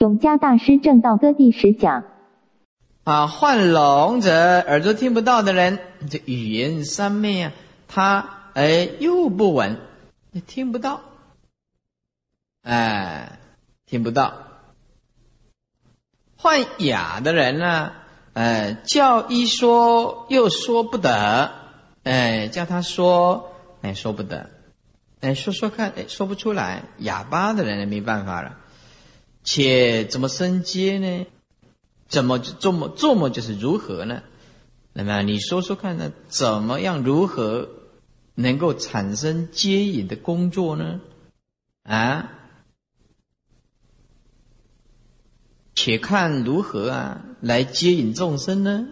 永嘉大师正道歌第十讲。啊，患聋者耳朵听不到的人，这语言三昧啊，他哎又不稳，听不到，哎，听不到。患哑的人呢，哎，叫一说又说不得，哎，叫他说，哎，说不得，哎，说说看，哎，说不出来。哑巴的人没办法了。且怎么升阶呢？怎么这么这么就是如何呢？那么你说说看呢？怎么样如何能够产生接引的工作呢？啊？且看如何啊来接引众生呢？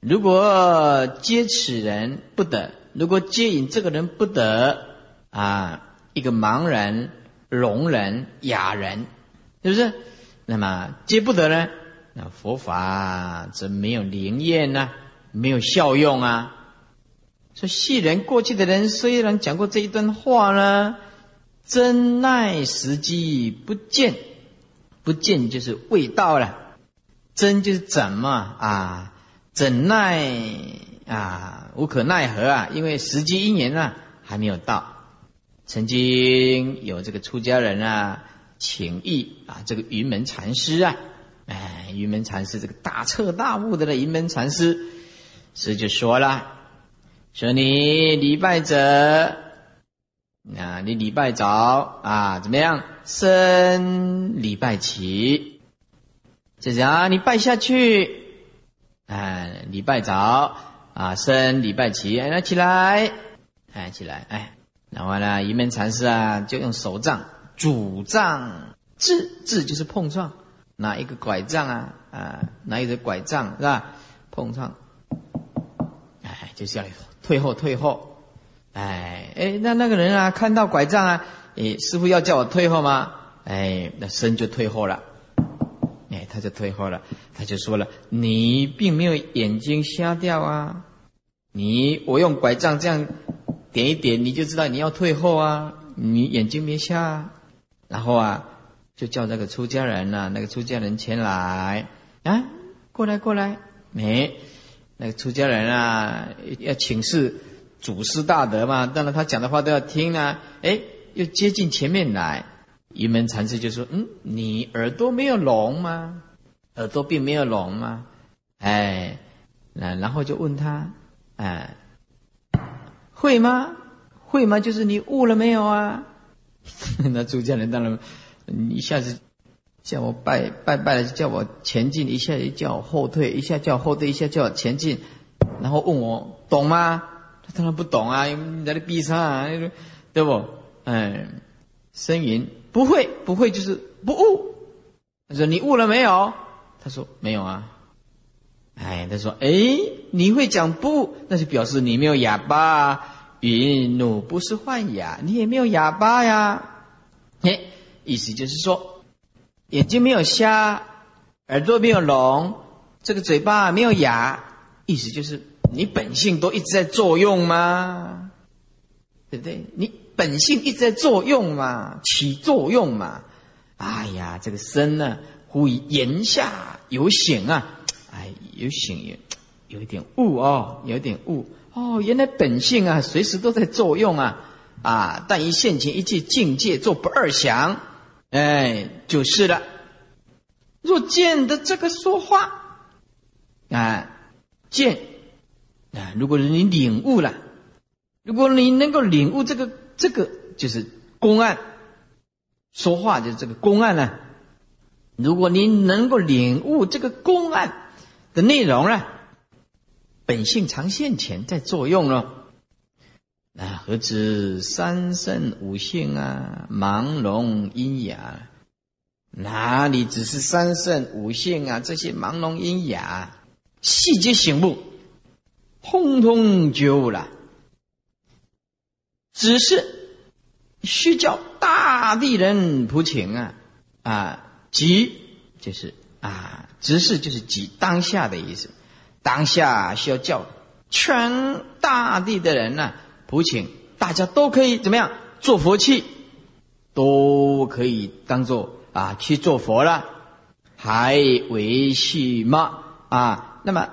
如果接此人不得，如果接引这个人不得啊，一个盲人。聋人、哑人，是不是？那么接不得呢？那佛法则没有灵验呢，没有效用啊。说世人过去的人虽然讲过这一段话呢，真奈时机不见，不见就是未到了，真就是怎么啊？怎奈啊？无可奈何啊？因为时机因缘啊还没有到。曾经有这个出家人啊，请意啊，这个云门禅师啊，哎，云门禅师这个大彻大悟的云门禅师，师就说了，说你礼拜者，啊，你礼拜早啊，怎么样？升礼拜起，就这样，你拜下去，哎，礼拜早啊，升礼拜起，哎，来起来，哎，起来，哎。然后呢，一面禅师啊，就用手杖、拄杖、治治就是碰撞，拿一个拐杖啊，啊，拿一个拐杖是吧？碰撞，哎，就是要退后，退后，哎，哎，那那个人啊，看到拐杖啊，哎，师傅要叫我退后吗？哎，那身就退后了，哎，他就退后了，他就说了，你并没有眼睛瞎掉啊，你我用拐杖这样。点一点，你就知道你要退后啊！你眼睛没瞎啊，然后啊，就叫那个出家人呐，那个出家人前来啊，过来过来，哎，那个出家人啊，要请示祖师大德嘛，当然他讲的话都要听啊。哎，又接近前面来，云门禅师就说：“嗯，你耳朵没有聋吗？耳朵并没有聋吗？”哎，那然后就问他，哎。会吗？会吗？就是你悟了没有啊？那出家人当然，一下子叫我拜拜拜了，叫我前进，一下叫我后退，一下叫我后退，一下叫我前进，然后问我懂吗？他当然不懂啊，你在那闭上，对不？哎，呻吟不会，不会就是不悟。他说你悟了没有？他说没有啊。哎，他说：“哎，你会讲不？那就表示你没有哑巴。云怒不是幻哑，你也没有哑巴呀。哎，意思就是说，眼睛没有瞎，耳朵没有聋，这个嘴巴没有哑，意思就是你本性都一直在作用吗？对不对？你本性一直在作用嘛，起作用嘛。哎呀，这个身呢，忽言下有显啊。”有醒有有一点悟哦，有点悟哦，原来本性啊，随时都在作用啊啊！但一现前一切境界做不二想，哎，就是了。若见的这个说话啊，见啊，如果你领悟了，如果你能够领悟这个这个就是公案，说话就是这个公案呢。如果你能够领悟这个公案。的内容呢？本性常现前，在作用了。那何止三圣五性啊？盲聋阴哑，哪里只是三圣五性啊？这些盲聋阴哑，细节醒悟，通通觉悟了。只是需叫大地人普请啊啊，即就是。啊，只是就是即当下的意思，当下需要叫全大地的人呢，普请大家都可以怎么样做佛器，都可以当做啊去做佛了，还维系吗？啊，那么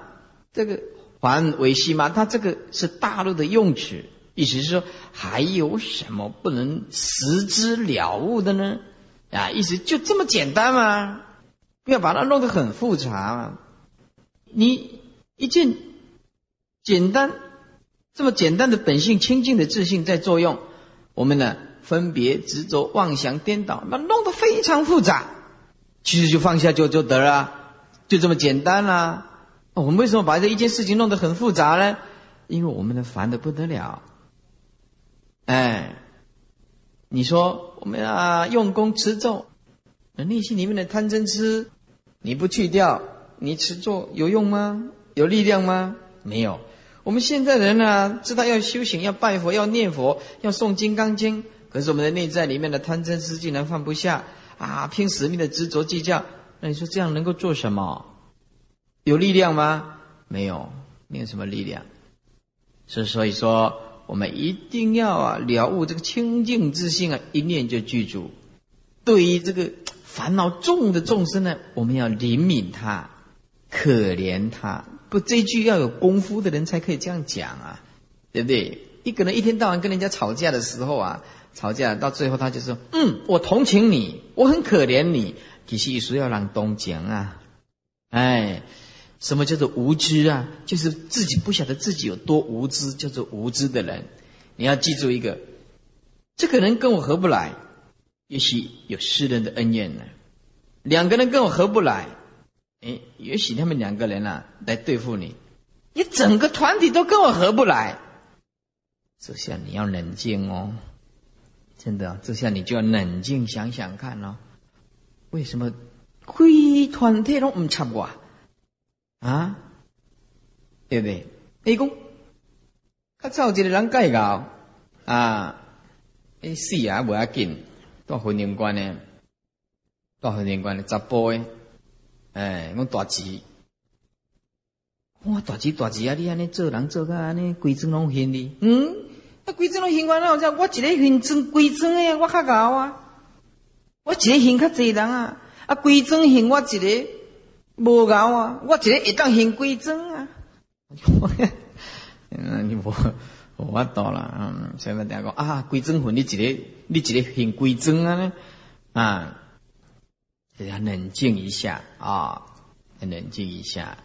这个还维系吗？它这个是大陆的用词，意思是说还有什么不能实之了悟的呢？啊，意思就这么简单吗？要把它弄得很复杂嘛。你一件简单这么简单的本性清净的自信在作用，我们呢分别执着妄想颠倒，那弄得非常复杂，其实就放下就就得了，就这么简单啦。我们为什么把这一件事情弄得很复杂呢？因为我们的烦的不得了。哎，你说我们啊用功持咒，内心里面的贪嗔痴，你不去掉，你持咒有用吗？有力量吗？没有。我们现在人呢，知道要修行，要拜佛，要念佛，要诵《金刚经》，可是我们的内在里面的贪嗔痴竟然放不下啊，拼死命的执着计较。那你说这样能够做什么？有力量吗？没有，没有什么力量。所所以说，我们一定要啊了悟这个清净之心啊，一念就具足。对于这个烦恼重的众生呢，我们要怜悯他，可怜他。不，这句要有功夫的人才可以这样讲啊，对不对？一个人一天到晚跟人家吵架的时候啊，吵架到最后他就说：“嗯，我同情你，我很可怜你。”其实说要让东讲啊，哎。什么叫做无知啊？就是自己不晓得自己有多无知，叫做无知的人。你要记住一个，这个人跟我合不来，也许有私人的恩怨呢。两个人跟我合不来，哎，也许他们两个人啊来对付你。你整个团体都跟我合不来，这下你要冷静哦，真的，这下你就要冷静想想看哦，为什么会团体都唔插我？啊，对不对？你讲，较早一个人介搞啊，诶，死啊，无要紧，到婚姻观呢，到婚姻观呢，十步诶，哎，我大吉，哇，大吉大吉啊！你安尼做人做个安尼，规整拢现哩，嗯，那规整拢现完了，我一个现整规整诶，我较高啊，我一个现较济人啊，啊，规整现我一个。无搞啊！我一个一当行规整啊！嗯，你无我到了，嗯，所以我讲啊，规整魂，你一个你一个行规整啊呢？啊，要冷静一下啊，冷静一下。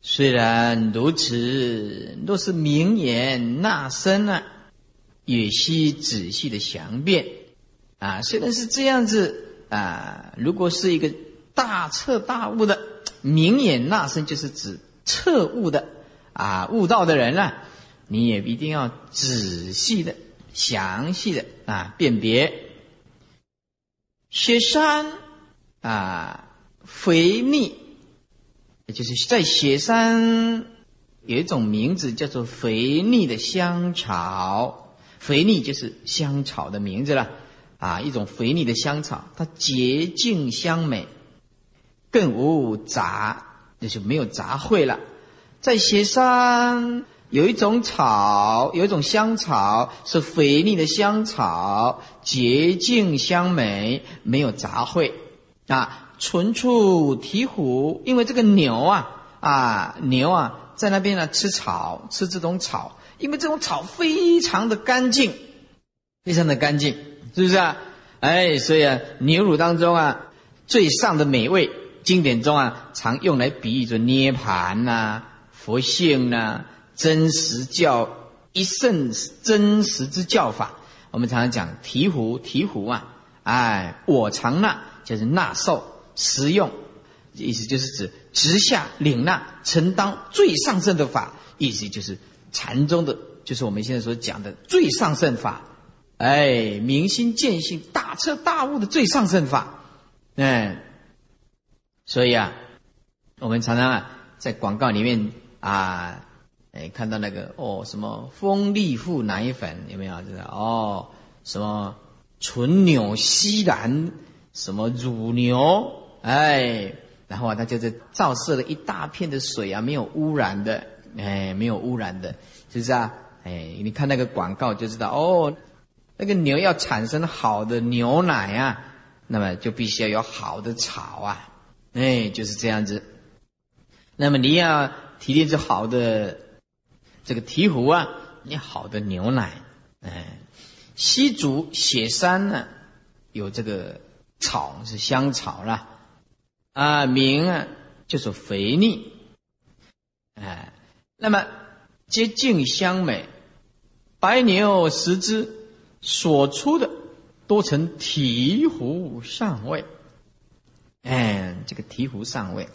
虽然如此，若是明言纳声呢，也需仔细的详辨啊。虽然是这样子啊，如果是一个。大彻大悟的明眼那声，就是指彻悟的啊悟道的人了。你也一定要仔细的、详细的啊辨别。雪山啊肥腻，也就是在雪山有一种名字叫做肥腻的香草，肥腻就是香草的名字了啊，一种肥腻的香草，它洁净香美。更无杂，那就没有杂秽了。在雪山有一种草，有一种香草，是肥腻的香草，洁净香美，没有杂秽啊。纯处提壶，因为这个牛啊啊牛啊，在那边呢吃草，吃这种草，因为这种草非常的干净，非常的干净，是不是啊？哎，所以啊，牛乳当中啊，最上的美味。经典中啊，常用来比喻着涅盘呐、佛性呐、真实教一圣真实之教法。我们常常讲醍醐，醍醐啊，哎，我常纳就是纳受实用，意思就是指直下领纳承当最上圣的法，意思就是禅宗的，就是我们现在所讲的最上圣法，哎，明心见性、大彻大悟的最上圣法，哎。所以啊，我们常常啊在广告里面啊，哎看到那个哦什么丰力富奶粉有没有？知道哦什么纯纽西兰什么乳牛哎，然后啊它就是照射了一大片的水啊，没有污染的哎，没有污染的，是不是啊？哎，你看那个广告就知道哦，那个牛要产生好的牛奶啊。那么就必须要有好的草啊，哎，就是这样子。那么你要提炼出好的这个醍醐啊，你好的牛奶，哎，西竹雪山呢有这个草是香草啦，啊，名啊就是肥腻，哎，那么洁净香美，白牛食之所出的。多成醍醐上位，哎，这个醍醐上位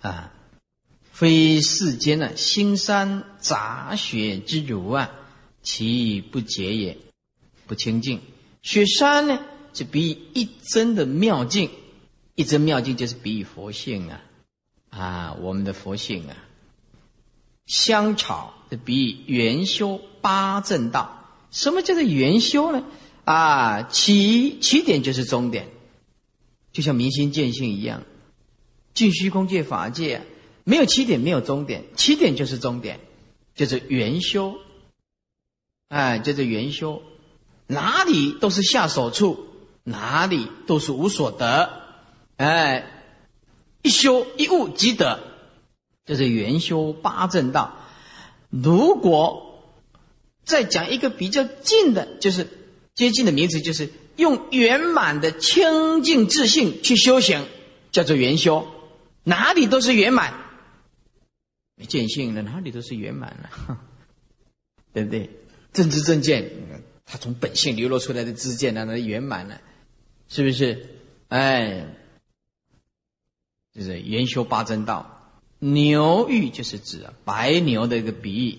啊，非世间的腥山杂雪之如啊，其不洁也，不清净。雪山呢，就比一真的妙境，一真妙境就是比喻佛性啊，啊，我们的佛性啊。香草的比喻元修八正道。什么叫做元修呢？啊，起起点就是终点，就像明心见性一样，尽虚空界法界没有起点，没有终点，起点就是终点，就是元修。哎，就是元修，哪里都是下手处，哪里都是无所得。哎，一修一悟即得，就是元修八正道。如果再讲一个比较近的，就是接近的名词，就是用圆满的清净自信去修行，叫做圆修。哪里都是圆满，见性了哪里都是圆满了，对不对？正知正见，他从本性流露出来的知见，那那圆满了，是不是？哎，就是圆修八正道。牛玉就是指啊白牛的一个比喻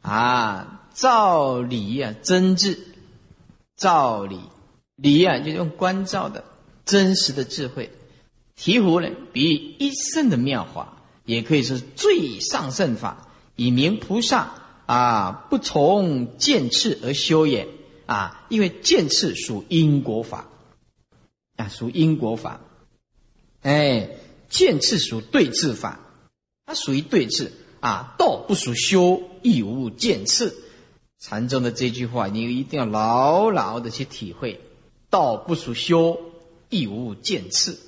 啊。照理呀，真智；照理理啊，就用关照的真实的智慧。醍醐呢，比喻一生的妙法，也可以说最上圣法，以明菩萨啊，不从见次而修也啊。因为见次属因果法啊，属因果法。哎，见次属对治法，它属于对治啊。道不属修，亦无见次。禅宗的这句话，你一定要牢牢的去体会：道不属修，亦无见次。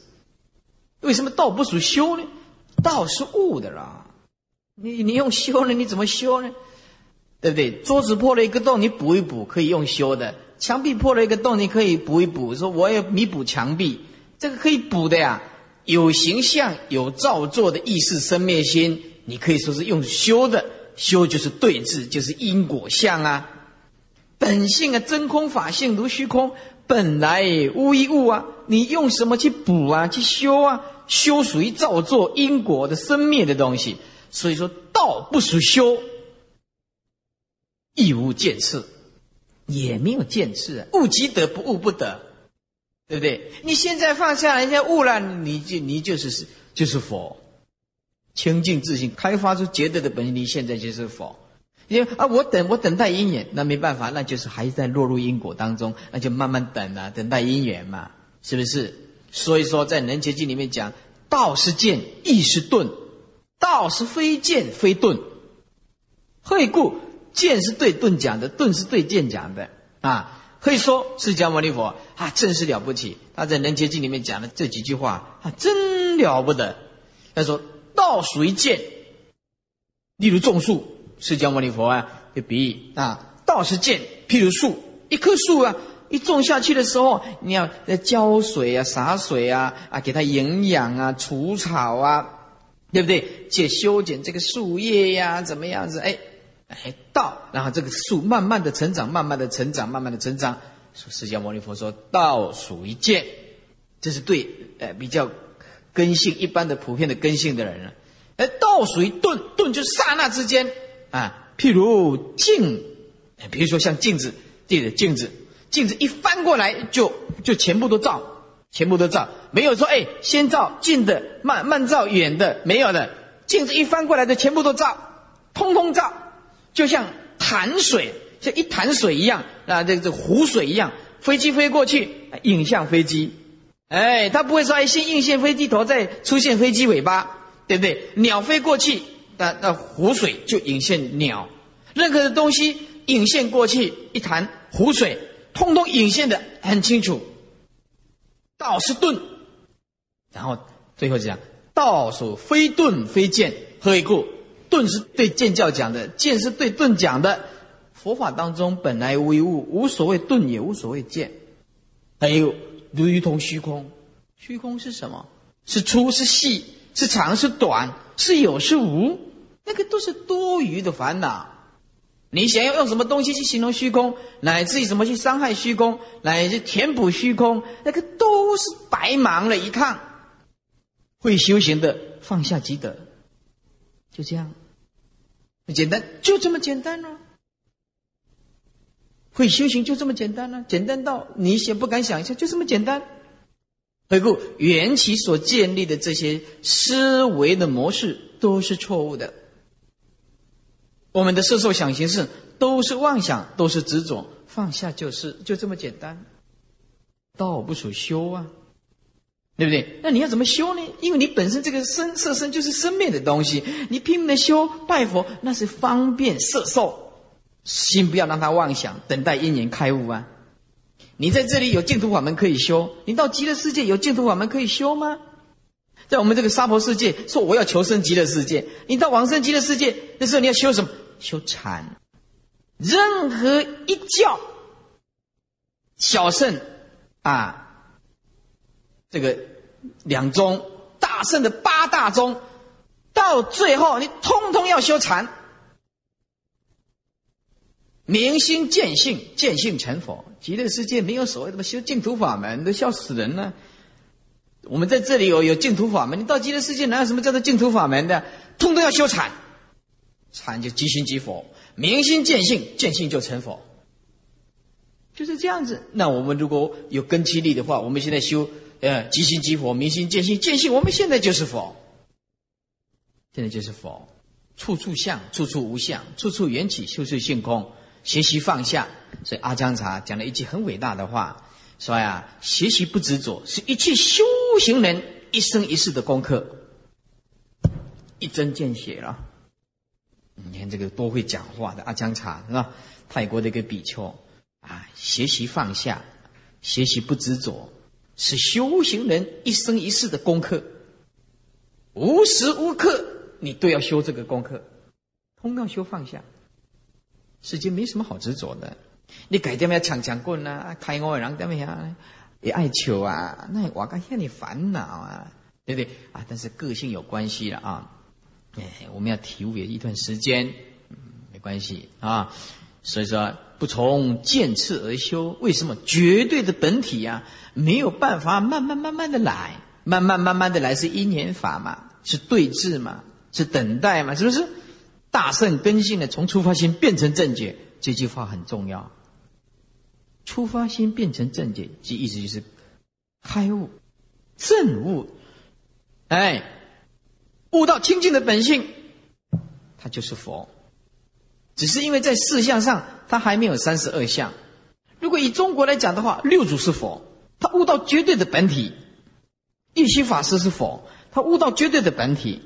为什么道不属修呢？道是悟的啦。你你用修呢？你怎么修呢？对不对？桌子破了一个洞，你补一补可以用修的；墙壁破了一个洞，你可以补一补。说我要弥补墙壁，这个可以补的呀。有形象、有造作的意识生灭心，你可以说是用修的。修就是对治，就是因果相啊，本性啊，真空法性如虚空，本来无一物啊，你用什么去补啊，去修啊？修属于造作因果的生灭的东西，所以说道不属修，亦无见次，也没有见次啊，悟即得，不悟不得，对不对？你现在放下人家悟了，你就你就是是就是佛。清净自信，开发出觉得的本性，你现在就是佛。因为啊，我等我等待因缘，那没办法，那就是还在落入因果当中，那就慢慢等啊，等待因缘嘛，是不是？所以说，在《能结经》里面讲，道是剑，亦是盾，道是非剑非盾。何以故？剑是对盾讲的，盾是对剑讲的啊。可以说，释迦牟尼佛啊，真是了不起。他在《能结经》里面讲的这几句话啊，真了不得。他说。道属于剑，例如种树，释迦牟尼佛啊，就比喻啊，道是剑。譬如树，一棵树啊，一种下去的时候，你要浇水啊，洒水啊，啊，给它营养啊，除草啊，对不对？借修剪这个树叶呀，怎么样子？哎，哎，道，然后这个树慢慢的成长，慢慢的成长，慢慢的成长。释迦牟尼佛说道属于剑，这是对，呃，比较。根性一般的普遍的根性的人呢，而道属于顿，顿就刹那之间啊。譬如镜，比如说像镜子，对着镜子，镜子一翻过来就就全部都照，全部都照，没有说哎先照近的，慢慢照远的，没有的。镜子一翻过来的全部都照，通通照，就像潭水，像一潭水一样啊，这这湖水一样，飞机飞过去，影像飞机。哎，他不会说哎，先映现飞机头，再出现飞机尾巴，对不对？鸟飞过去，那那湖水就引现鸟。任何的东西引现过去，一潭湖水，通通引现的很清楚。道是钝。然后最后讲，道所非钝非剑，何以故？钝是对剑教讲的，剑是对钝讲的。佛法当中本来无一物，无所谓钝，也无所谓剑。还有如同虚空，虚空是什么？是粗是细，是长是短，是有是无，那个都是多余的烦恼。你想要用什么东西去形容虚空，乃至于怎么去伤害虚空，乃至填补虚空，那个都是白忙了一趟。会修行的放下即得，就这样，简单，就这么简单呢。会修行就这么简单呢，简单到你想不敢想一下，就这么简单。回顾缘起所建立的这些思维的模式都是错误的，我们的色受想行识都是妄想，都是执着，放下就是，就这么简单。道不属修啊。对不对？那你要怎么修呢？因为你本身这个身色身就是生灭的东西，你拼命的修拜佛，那是方便色受，心不要让他妄想，等待因缘开悟啊！你在这里有净土法门可以修，你到极乐世界有净土法门可以修吗？在我们这个娑婆世界，说我要求生极乐世界，你到往生极乐世界那时候你要修什么？修禅。任何一教小圣啊。这个两宗大圣的八大宗，到最后你通通要修禅，明心见性，见性成佛。极乐世界没有所谓的修净土法门，都笑死人了。我们在这里有有净土法门，你到极乐世界哪有什么叫做净土法门的？通通要修禅，禅就即心即佛，明心见性，见性就成佛，就是这样子。那我们如果有根基力的话，我们现在修。呃，即心即佛，明心见性，见性，我们现在就是佛，现在就是佛，处处相，处处无相，处处缘起，处处性空，学习放下。所以阿姜茶讲了一句很伟大的话，说呀，学习不执着，是一切修行人一生一世的功课。一针见血了。你看这个多会讲话的阿姜茶是吧？泰国的一个比丘啊，学习放下，学习不执着。是修行人一生一世的功课，无时无刻你都要修这个功课，通要修放下。世间没什么好执着的，你改点要抢抢棍啊，开我人点样也爱求啊，那我该向你烦恼啊，对不对啊？但是个性有关系了啊，哎，我们要体悟也一段时间，嗯，没关系啊。所以说，不从渐次而修，为什么？绝对的本体呀。没有办法慢慢慢慢的来，慢慢慢慢的来是因缘法嘛，是对峙嘛，是等待嘛，是不是？大圣根性的从出发心变成正觉，这句话很重要。出发心变成正觉，即意思就是开悟、正悟，哎，悟到清净的本性，他就是佛。只是因为在四相上，他还没有三十二相。如果以中国来讲的话，六祖是佛。他悟到绝对的本体，一心法师是佛，他悟到绝对的本体；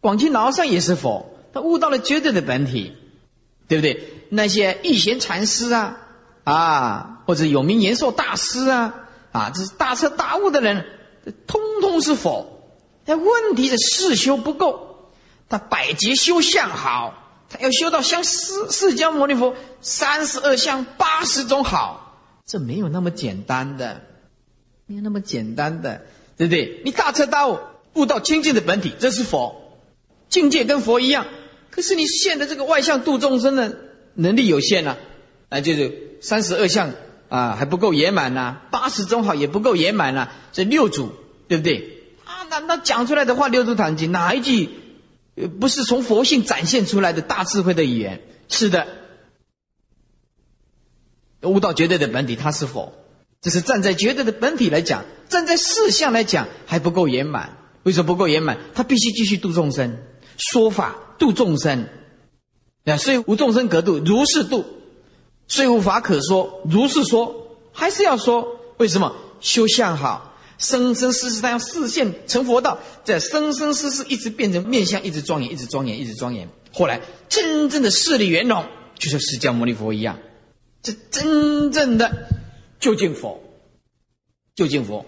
广清老和尚也是佛，他悟到了绝对的本体，对不对？那些一贤禅师啊，啊，或者有名延寿大师啊，啊，这是大彻大悟的人，通通是佛。但问题是世修不够，他百劫修相好，他要修到像释释迦牟尼佛三十二相八十种好，这没有那么简单的。没有那么简单的，对不对？你大彻大悟，悟到清净的本体，这是佛境界，跟佛一样。可是你现的这个外相度众生的能力有限呐，啊，就是三十二相啊还不够圆满呐，八十种好也不够圆满呐。这六组对不对？那那讲出来的话，六祖坛经哪一句不是从佛性展现出来的大智慧的语言？是的，悟到绝对的本体，他是佛。这是站在绝对的本体来讲，站在事相来讲还不够圆满。为什么不够圆满？他必须继续度众生，说法度众生。啊，虽无众生可度，如是度；虽无法可说，如是说。还是要说，为什么？修相好，生生世世他要视现成佛道，在生生世世一直变成面相，一直庄严，一直庄严，一直庄严。后来真正的势力圆融，就像释迦牟尼佛一样，这真正的。究竟佛，究竟佛，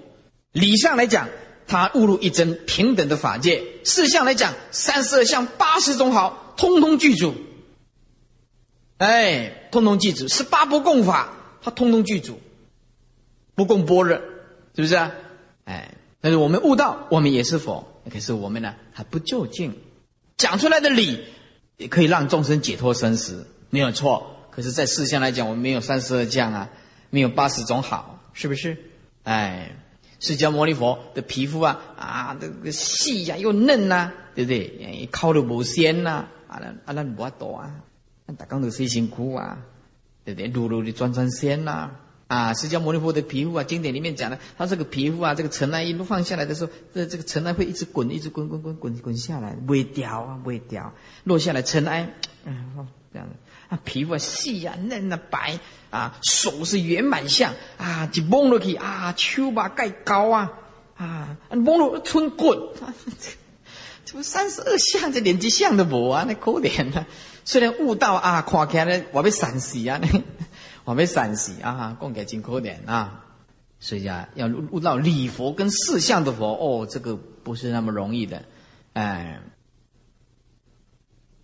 理上来讲，他误入一真平等的法界；事相来讲，三十二相八十种好，通通具足。哎，通通具足，十八不共法，他通通具足，不共般若，是不是啊？哎，但是我们悟道，我们也是佛，可是我们呢还不究竟，讲出来的理也可以让众生解脱生死，没有错。可是，在世相来讲，我们没有三十二将啊，没有八十种好，是不是？哎，释迦牟尼佛的皮肤啊啊，这个细呀又嫩呐，对不对？哎烤的无鲜呐，啊那啊那不多啊。大家都谁辛苦啊？对不对？露露的转转仙呐！啊释迦牟尼佛的皮肤啊，经典里面讲的，他这个皮肤啊，这个尘埃一路放下来的时候，这这个尘埃会一直滚，一直滚滚滚滚滚下来，不会掉啊，不会掉，落下来尘埃，嗯，这样子。啊，皮肤啊细啊嫩啊白啊，手是圆满相啊，就摸落去啊，手把盖高啊啊，摸落春滚，这不三十二相，这连几相都无啊，那可怜啊！虽然悟道啊，看起来我被闪死啊，我被闪死啊，讲起来真可怜啊。所以啊，要悟到礼佛跟四相的佛，哦，这个不是那么容易的，哎。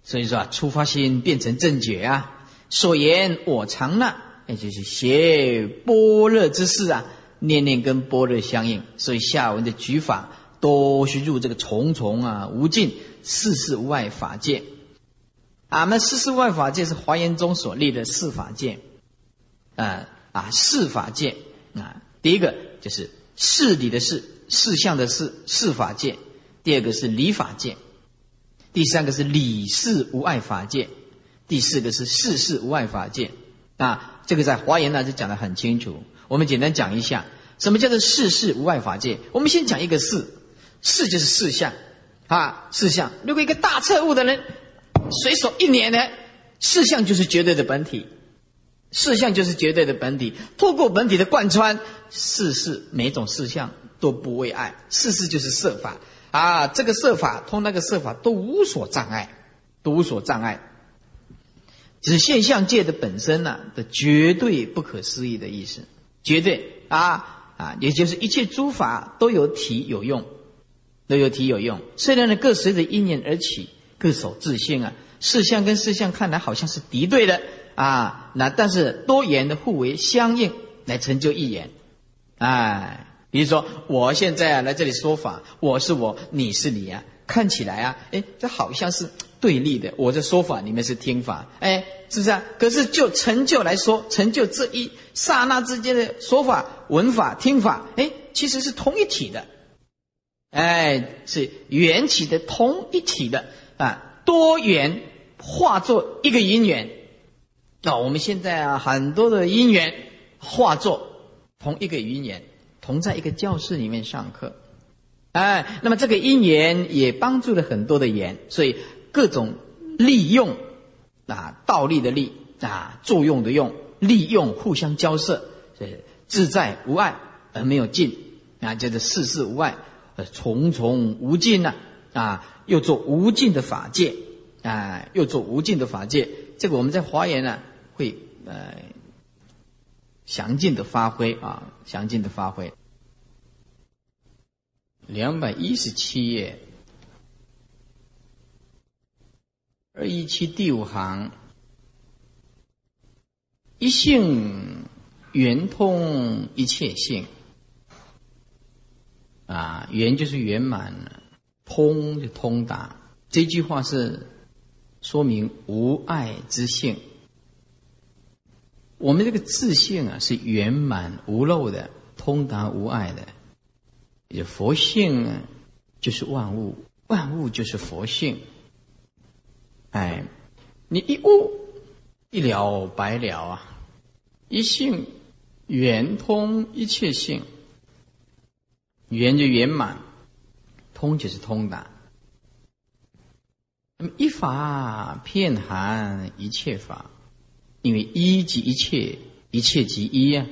所以说啊，出发心变成正觉啊，所言我常那，也就是学般若之事啊，念念跟般若相应，所以下文的举法都是入这个重重啊无尽世事外法界。俺们四世外法界是华严中所立的四法界，啊啊四法界啊，第一个就是事理的事，事相的事，四法界；第二个是理法界；第三个是理事无碍法界；第四个是事事无碍法界。啊，这个在华严呢就讲得很清楚。我们简单讲一下，什么叫做事事无碍法界？我们先讲一个事，事就是事相啊，事相。如果一个大彻悟的人。随手一捻呢，事相就是绝对的本体，事相就是绝对的本体。透过本体的贯穿，事事每种事相都不为爱，事事就是设法啊，这个设法通那个设法都无所障碍，都无所障碍。指现象界的本身呢的绝对不可思议的意思，绝对啊啊，也就是一切诸法都有体有用，都有体有用。虽然呢各随着因缘而起。各守自性啊，事相跟事相看来好像是敌对的啊，那但是多言的互为相应，来成就一言。哎，比如说我现在啊来这里说法，我是我，你是你啊，看起来啊，哎，这好像是对立的。我在说法，你们是听法，哎，是不是啊？可是就成就来说，成就这一刹那之间的说法、闻法、听法，哎，其实是同一体的，哎，是缘起的同一体的。啊，多元化作一个因缘，那我们现在啊，很多的因缘化作同一个因缘，同在一个教室里面上课，哎，那么这个因缘也帮助了很多的缘，所以各种利用啊，倒立的利啊，作用的用，利用互相交涉，自在无碍而没有尽啊，叫做世事无碍，呃，重重无尽呐啊。又做无尽的法界，啊，又做无尽的法界。这个我们在华严呢，会呃详尽的发挥啊，详尽的发挥。两百一十七页，二一七第五行，一性圆通一切性，啊，圆就是圆满了。通就通达，这句话是说明无爱之性。我们这个自性啊，是圆满无漏的，通达无碍的。也佛性，就是万物，万物就是佛性。哎，你一悟一了百了啊，一性圆通一切性，圆就圆满。通就是通达，那么一法遍含一切法，因为一即一切，一切即一呀。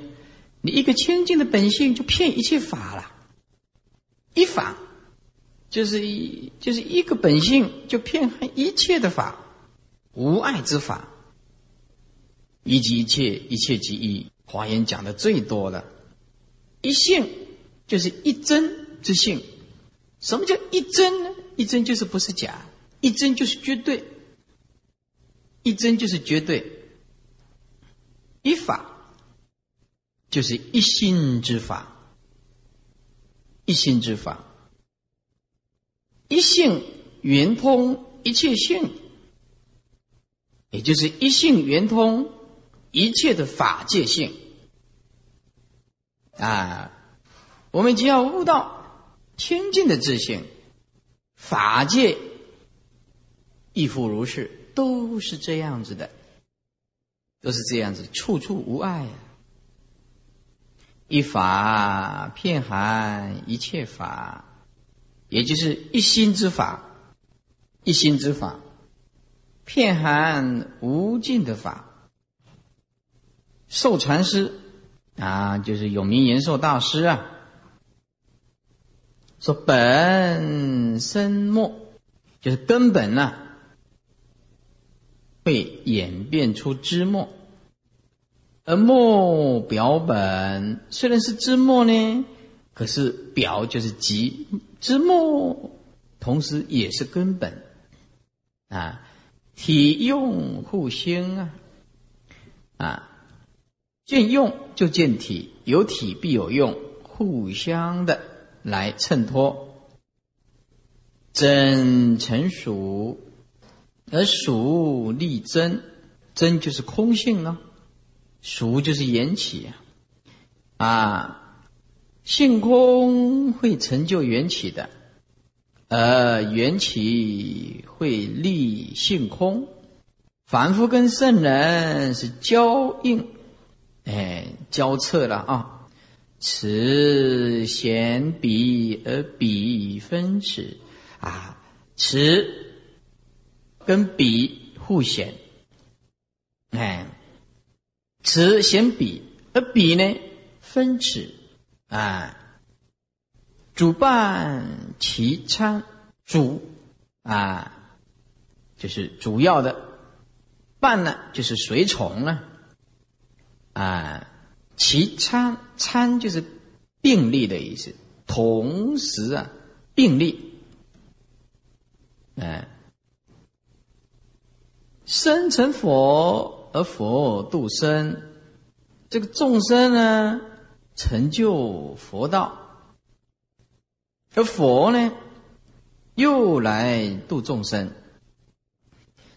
你一个清净的本性就骗一切法了，一法就是一就是一个本性就骗含一切的法，无爱之法，一即一切，一切即一。华严讲的最多的，一性。就是一真之性。什么叫一真呢？一真就是不是假，一真就是绝对，一真就是绝对。一法就是一心之法，一心之法，一性圆通一切性，也就是一性圆通一切的法界性。啊，我们只要悟到。清净的自信，法界亦复如是，都是这样子的，都是这样子，处处无碍。一法遍含一切法，也就是一心之法，一心之法，遍含无尽的法。寿禅师啊，就是有名延寿大师啊。说本身末，就是根本呢，会演变出枝末，而末表本虽然是枝末呢，可是表就是即枝末，同时也是根本。啊，体用互兴啊，啊，见用就见体，有体必有用，互相的。来衬托。真成熟，而熟立真，真就是空性呢，熟就是缘起啊，啊，性空会成就缘起的，而缘起会立性空，凡夫跟圣人是交应，哎，交错了啊。此显彼而彼分此啊，此跟彼互显，哎，此显彼而彼呢分此啊，主办其参主啊，就是主要的伴呢，就是随从了啊。其参参就是并立的意思，同时啊并立，哎，生成佛而佛度生，这个众生呢成就佛道，而佛呢又来度众生，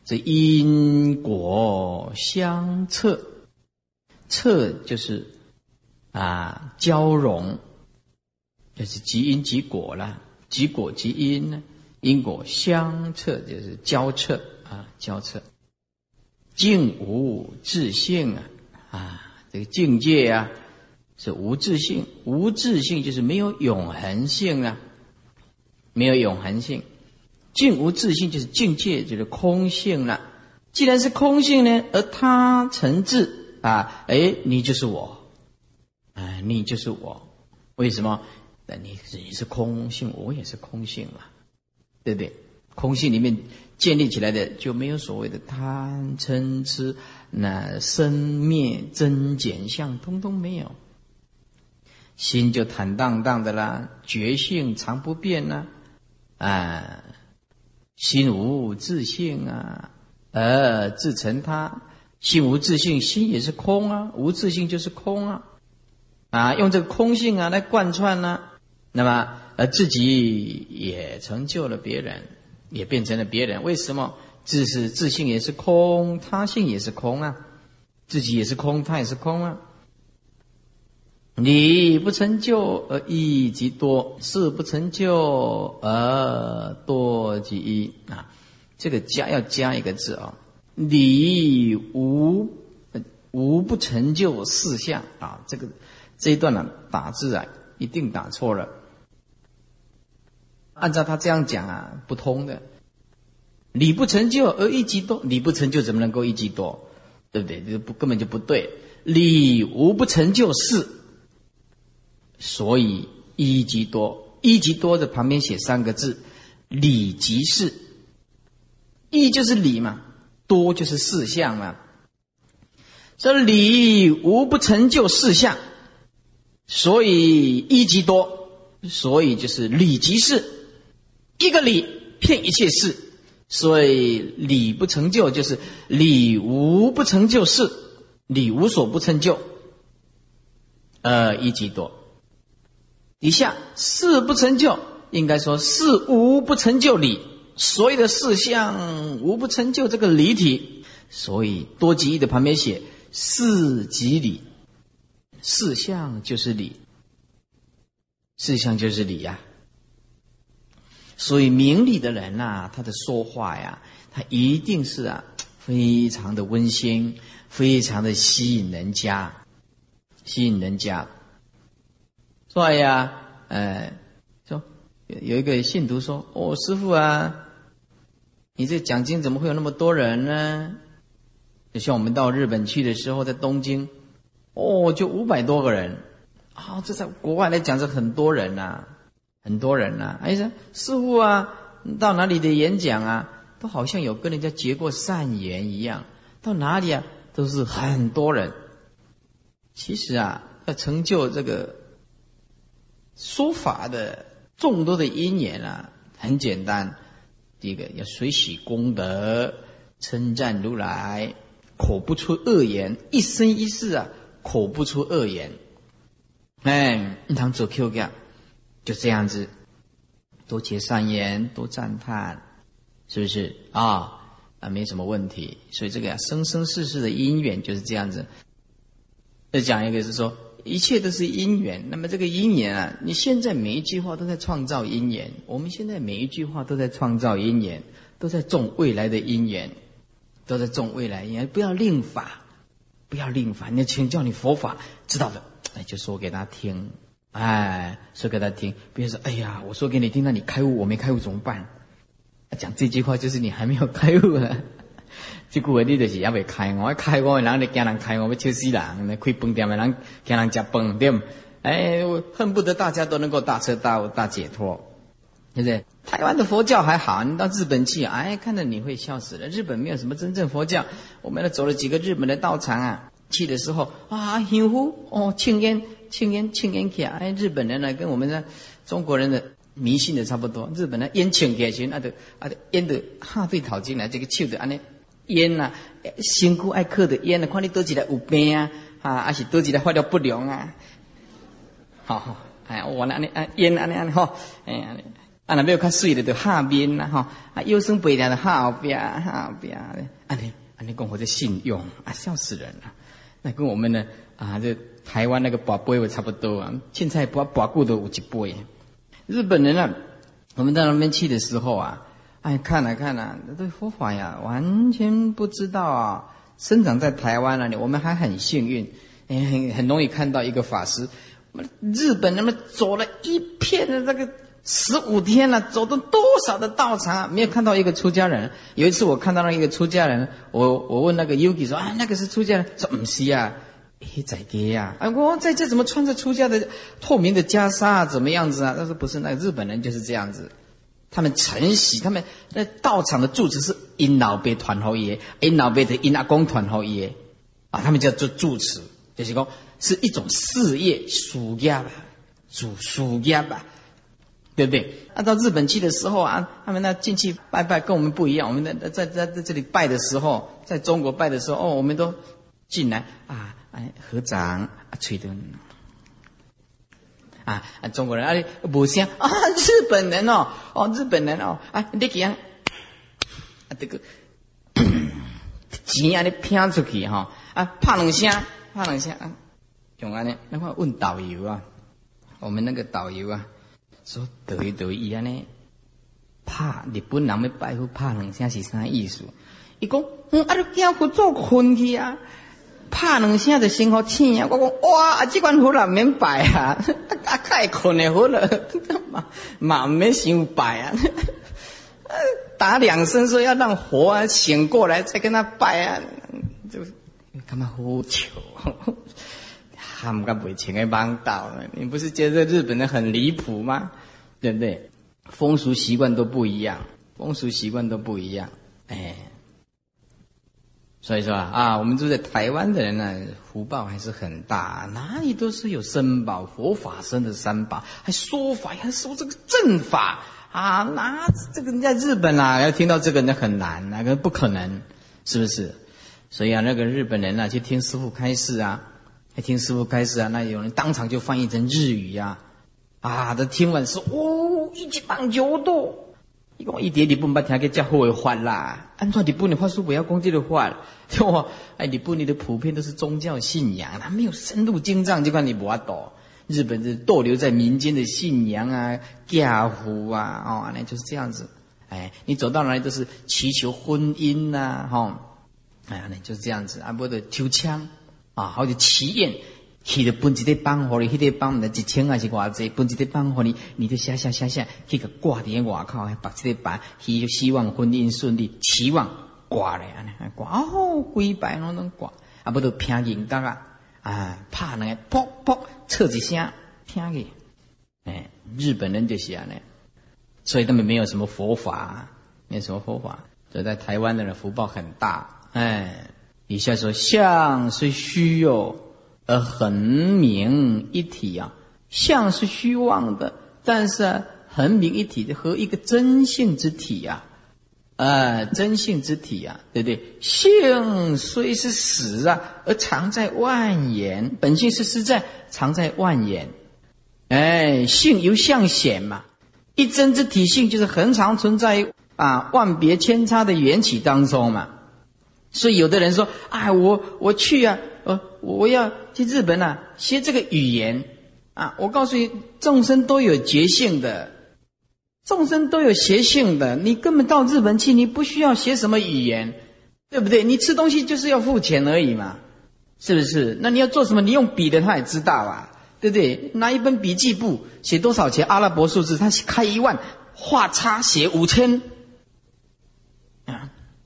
这因果相测，测就是。啊，交融。就是即因即果了，即果即因呢，因果相测就是交测啊，交测。境无自性啊，啊，这个境界啊是无自性，无自性就是没有永恒性啊，没有永恒性。境无自性就是境界就是空性了。既然是空性呢，而他成智啊，哎，你就是我。哎，你就是我，为什么？那你你是空性，我也是空性嘛，对不对？空性里面建立起来的就没有所谓的贪嗔痴，那生灭增减相通通没有，心就坦荡荡的啦，觉性常不变呐，啊，心无自性啊，而自成他，心无自性，心也是空啊，无自性就是空啊。啊，用这个空性啊来贯穿呢，那么呃自己也成就了别人，也变成了别人。为什么？自是自性也是空，他性也是空啊，自己也是空，他也是空啊。你不成就而一即多，事不成就而多即一啊。这个加要加一个字啊，你无无不成就四相啊，这个。这一段呢，打字啊，一定打错了。按照他这样讲啊，不通的。理不成就而一即多，理不成就怎么能够一即多？对不对？这不根本就不对。理无不成就事，所以一即多。一即多的旁边写三个字：理即事。一就是理嘛，多就是事项嘛。说理无不成就事项。所以一即多，所以就是理即事，一个理骗一切事，所以理不成就就是理无不成就事，理无所不成就。呃，一即多。底下事不成就，应该说事无不成就理，所有的事项无不成就这个理体，所以多吉义的旁边写事即理，事项就是理，事项就是理呀。所以明理的人呐，他的说话呀，他一定是啊，非常的温馨，非常的吸引人家。吸引人家，所以呀，呃，说有有一个信徒说：“哦，师傅啊，你这讲经怎么会有那么多人呢？就像我们到日本去的时候，在东京，哦，就五百多个人，啊，这在国外来讲是很多人呐，很多人呐。哎说师傅啊，到哪里的演讲啊，都好像有跟人家结过善缘一样，到哪里啊，都是很多人。”其实啊，要成就这个说法的众多的因缘啊，很简单。第一个要随喜功德，称赞如来，口不出恶言，一生一世啊，口不出恶言。哎，你当做 Q 样，就这样子，多结善言，多赞叹，是不是啊？啊，没什么问题。所以这个呀，生生世世的因缘就是这样子。再讲一个是说，一切都是因缘。那么这个因缘啊，你现在每一句话都在创造因缘。我们现在每一句话都在创造因缘，都在种未来的因缘，都在种未来因缘。不要令法，不要令法。你请教你佛法知道的，哎，就说给他听，哎，说给他听。别人说，哎呀，我说给你听，那你开悟，我没开悟怎么办？讲这句话就是你还没有开悟啊。这句话你就是也未开我，开我的人你惊人开我，要笑死人。开饭店的人惊人吃饭对不？哎，恨不得大家都能够大彻大悟、大解脱，对不对？台湾的佛教还好，你到日本去，哎，看着你会笑死了。日本没有什么真正佛教。我们走了几个日本的道场啊，去的时候啊，香呼哦，庆烟、庆烟、庆烟起来。哎，日本人呢，跟我们的中国人的迷信的差不多。日本的烟庆起时，啊，就啊，烟的哈对讨进来，这个手的安尼。烟呐，辛苦爱克的烟呐，看你多起来有病啊，啊，还是多起来发了不良啊？好好，哎，我那尼啊烟啊你吼，哎呀，啊那没有看水的就下面呐吼，啊优生白的后边后边，啊你啊你讲我这信用啊笑死人了，那跟我们呢啊这台湾那个宝贝也差不多啊，现在把把固都有一杯，日本人啊，我们到那边去的时候啊。哎，看了看了，这佛法呀，完全不知道啊。生长在台湾那里，我们还很幸运，哎，很很容易看到一个法师。日本那么走了一片的这个十五天了，走了多少的道场，没有看到一个出家人。有一次我看到了一个出家人，我我问那个 Yuki 说啊，那个是出家人？说不是啊，哎，在爹呀，哎，我在这怎么穿着出家的透明的袈裟啊？怎么样子啊？他说不是，那个日本人就是这样子。他们承袭，他们那道场的住持是因老辈团后爷，因老辈的因阿公团后爷，啊，他们叫做住持，就是讲是一种事业属业吧，主属业吧，对不对？按到日本去的时候啊，他们那进去拜拜跟我们不一样，我们在在在在这里拜的时候，在中国拜的时候，哦，我们都进来啊，哎，合掌啊，吹灯。啊啊！中国人啊，不像啊，日本人哦，哦，日本人哦，啊，你这样，啊，这个钱啊，你拼出去哈，啊，拍两声，拍两声啊，用安尼，那块问导游啊，我们那个导游啊，说得意得意安尼，拍日本人要拜佛拍两声是啥意思？伊讲，嗯，啊，你惊佛做困去啊？拍两声就先好醒啊！我讲哇，这款佛啦免拜啊，啊太困的佛了，嘛嘛免想拜啊！打两声说要让佛啊醒过来再跟他拜啊，就干嘛胡求？他们敢不会请个帮道？你不是觉得日本人很离谱吗？对不对？风俗习惯都不一样，风俗习惯都不一样，哎。所以说啊，我们住在台湾的人呢，福报还是很大，哪里都是有三宝，佛法僧的三宝，还说法，还说这个正法啊，那这个人在日本啊，要听到这个那很难，那个不可能，是不是？所以啊，那个日本人啊，去听师傅开示啊，听师傅开示啊，那有人当场就翻译成日语呀，啊，他听完说，哦，一级棒球多。伊讲一点日本捌听过遮好的法啦，按照日本的法术不要讲这个法，对不？哎，日本你的普遍都是宗教信仰，他没有深入经藏，就看你无法懂。日本是逗留在民间的信仰啊、家父啊，哦，那就是这样子。哎，你走到哪里都是祈求婚姻呐，哈，哎呀，那就是这样子。啊，不得抽枪啊，或者祈愿。去的分一个帮，互你迄个帮，的一千还是偌济？分一个帮，互你，你就写写写写，去个挂伫外口，把这个帮，希就希望婚姻顺利，期望挂咧，安尼挂哦，规排拢拢挂，啊，不都偏人格啊，啊，怕那个噗噗，测一声，听去，哎，日本人就是安尼，所以他们没有什么佛法，没什么佛法，所以在台湾的人福报很大，哎，以下说相虽虚有。而恒明一体啊，相是虚妄的，但是恒明一体的和一个真性之体呀，呃，真性之体呀，对不对？性虽是实啊，而常在万言，本性是实在，常在万言。哎，性由相显嘛，一真之体性就是恒常存在啊，万别千差的缘起当中嘛。所以有的人说，哎，我我去啊。我要去日本啊，学这个语言啊！我告诉你，众生都有觉性的，众生都有邪性的。你根本到日本去，你不需要学什么语言，对不对？你吃东西就是要付钱而已嘛，是不是？那你要做什么？你用笔的，他也知道啊，对不对？拿一本笔记簿，写多少钱？阿拉伯数字，他开一万，画叉写五千。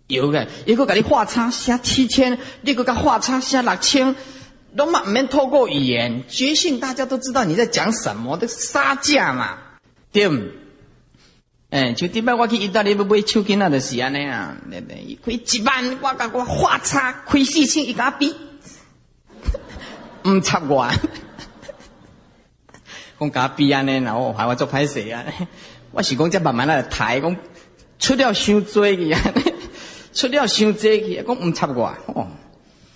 有个，一个给你画叉写七千，一个给画叉写六千，都满面透过语言觉性，大家都知道你在讲什么的杀价嘛，对不？哎，就顶摆我去意大利要买手机那，就是安尼啊，对不对？开一万，我甲我画叉开四千一家比，唔插我，讲家比安尼，然后还我做歹势啊，我是讲这慢慢来抬，讲出了伤多去啊。出了伤济去，讲唔插我哦。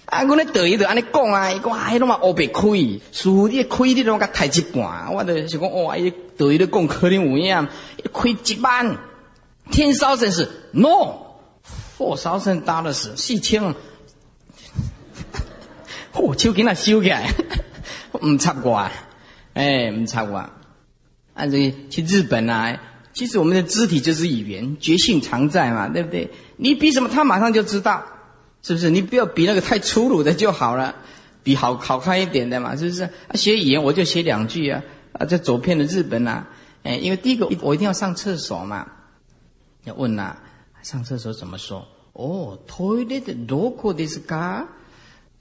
啊，我咧得意就安尼讲啊，伊讲啊，迄拢嘛乌白开，似乎你开你拢甲抬一半，我就是讲哇，伊得意咧讲可能有影，开一万，天烧神是 no，火烧神打的是四千，嚯，手给他收起来，唔插我，哎，唔插我。啊这去日本啊，其实我们的肢体就是语言，觉性常在嘛，对不对？你比什么，他马上就知道，是不是？你不要比那个太粗鲁的就好了，比好好看一点的嘛，是不是？啊学语言我就学两句啊，啊，这走遍了日本呐，哎，因为第一个我一定要上厕所嘛，要问呐，上厕所怎么说？哦，toilet local 的是噶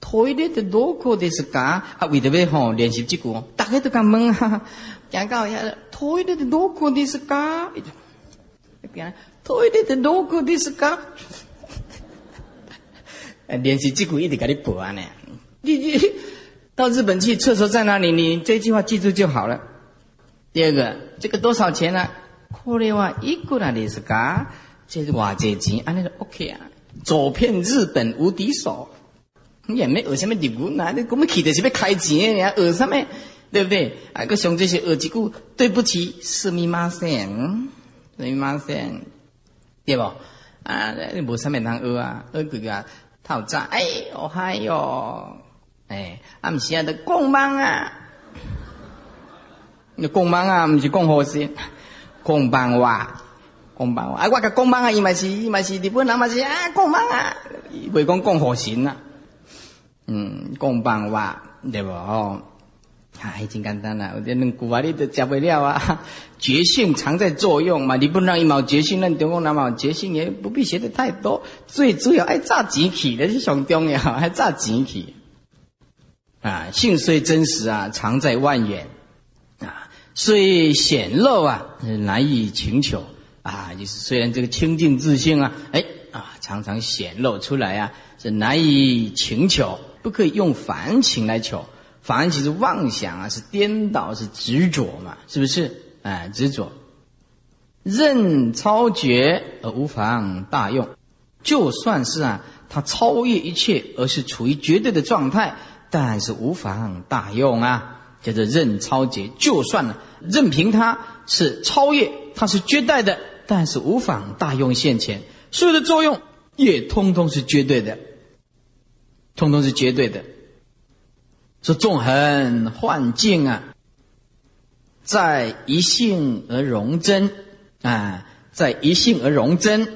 ，toilet local 的是噶，啊，为着要吼练习这个，大家都敢问哈，讲到一下，toilet local 的是噶，边。拖一点的多过的是噶，练习这个一直给你补完呢。你你到日本去，厕所在哪里？你这句话记住就好了。第二个，这个多少钱呢？これは一个らですか？这是偌济钱？安尼就 OK 啊。走遍日本无敌手，你也没学什么礼物，那你我们去的是要开钱，你还学什么？对不对？啊，个上这些学几句，对不起，すみません， すみません。对不？啊，你无啥物通学啊，学几个透早，哎，哦嗨哟，哎，啊，毋是啊，得讲忙啊，你讲忙啊，毋是讲好事，讲忙话，讲忙话，啊，我甲讲忙啊，伊嘛是，伊嘛是日本人嘛是啊，讲忙啊，袂讲讲好神啊，嗯，讲忙话，对不？哦。 啊，已经简单了。我这能古话你都教不了啊。觉性常在作用嘛，你不让一毛觉性，那中共那毛觉性也不必学的太多。最主要爱炸钱去，那是上重要，还炸钱去。啊，性虽真实啊，常在万缘啊，虽显露啊，难以请求啊。就是虽然这个清净自性啊，哎啊，常常显露出来啊。是难以请求，不可以用凡情来求。凡其是妄想啊，是颠倒，是执着嘛，是不是？哎，执着，任超绝而无妨大用。就算是啊，他超越一切，而是处于绝对的状态，但是无妨大用啊，叫做任超绝。就算呢，任凭他是超越，他是绝代的，但是无妨大用现前，所有的作用也通通是绝对的，通通是绝对的。说纵横幻境啊，在一性而容真啊，在一性而容真。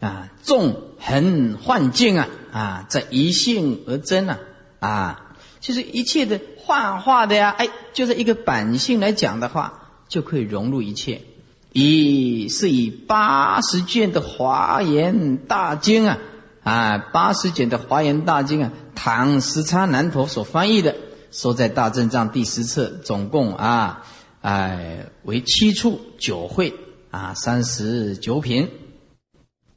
啊，纵横幻境啊，啊，在一性而真啊，啊，就是一切的幻化的呀，哎，就是一个本性来讲的话，就可以融入一切。以是以八十卷的华严大经啊，啊，八十卷的华严大经啊，唐十叉南陀所翻译的，收在大正藏第十册，总共啊，哎，为七处九会啊，三十九品。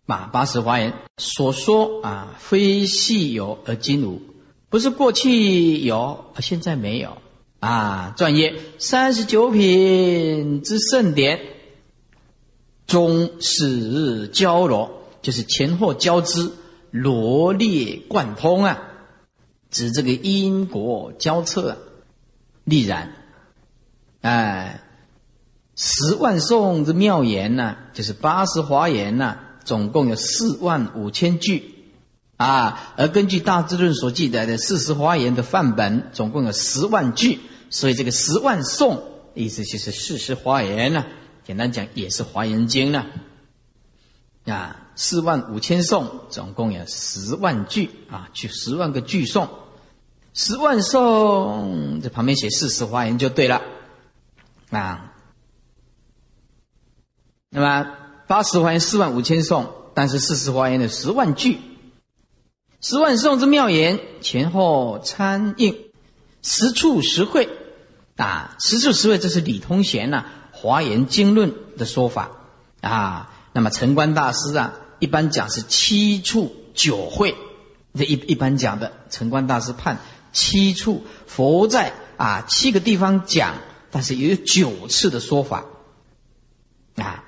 马八十华严所说啊，非昔有而今无，不是过去有而现在没有啊。传曰：三十九品之盛典，终始交罗，就是前后交织，罗列贯通啊，指这个因果交错，立然。哎，十万颂之妙言呢，就是八十华严呐。总共有四万五千句，啊，而根据《大智论》所记载的四十华严的范本，总共有十万句，所以这个十万颂，意思就是四十华严呢。简单讲，也是华严经呢。啊，四万五千颂，总共有十万句啊，就十万个句颂，十万颂，这旁边写四十华严就对了，啊，那么。八十华严四万五千颂，但是四十华严的十万句，十万颂之妙言前后参应，十处十会，啊，十处十会这是李通贤呐《华严经论》的说法啊。那么陈官大师啊，一般讲是七处九会，这一一般讲的陈官大师判七处佛在啊七个地方讲，但是也有九次的说法啊。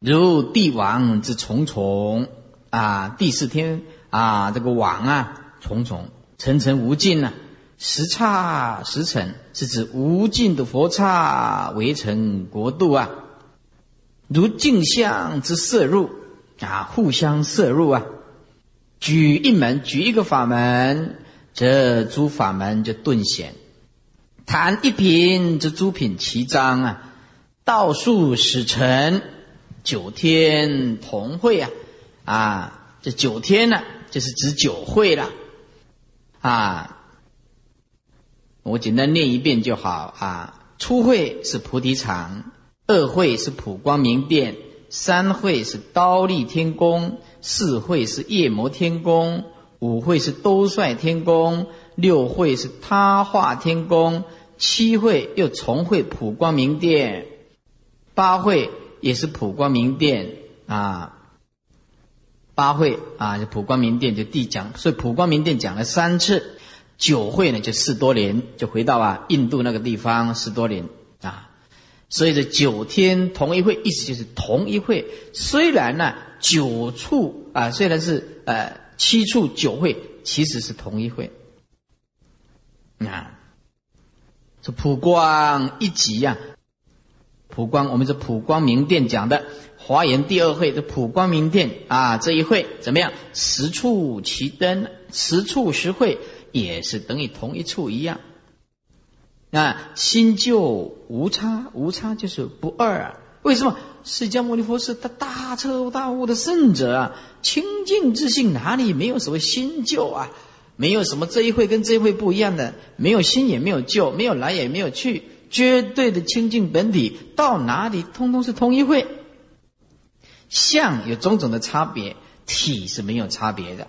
如帝王之重重啊，第四天啊，这个网啊，重重层层无尽啊，十刹十层是指无尽的佛刹围成国度啊。如镜像之摄入啊，互相摄入啊。举一门，举一个法门，则诸法门就顿显；谈一品，则诸品齐彰啊。道术使成。九天同会啊，啊，这九天呢，就是指九会了，啊，我简单念一遍就好啊。初会是菩提场，二会是普光明殿，三会是刀立天宫，四会是夜魔天宫，五会是兜率天宫，六会是他化天宫，七会又重会普光明殿，八会。也是普光明殿啊，八会啊，就普光明殿就地讲，所以普光明殿讲了三次，九会呢就四多年，就回到啊印度那个地方四多年，所以这九天同一会，意思就是同一会。虽然呢九处啊，虽然是呃七处九会，其实是同一会啊。这普光一集呀。普光，我们是普光明殿讲的华严第二会的普光明殿啊，这一会怎么样？十处齐灯，十处十会，也是等于同一处一样。啊，新旧无差，无差就是不二啊。为什么？释迦牟尼佛是他大彻大悟的圣者啊，清净自信哪里没有什么新旧啊？没有什么这一会跟这一会不一样的，没有新也没有旧，没有来也没有去。绝对的清净本体到哪里，通通是同一会。相有种种的差别，体是没有差别的。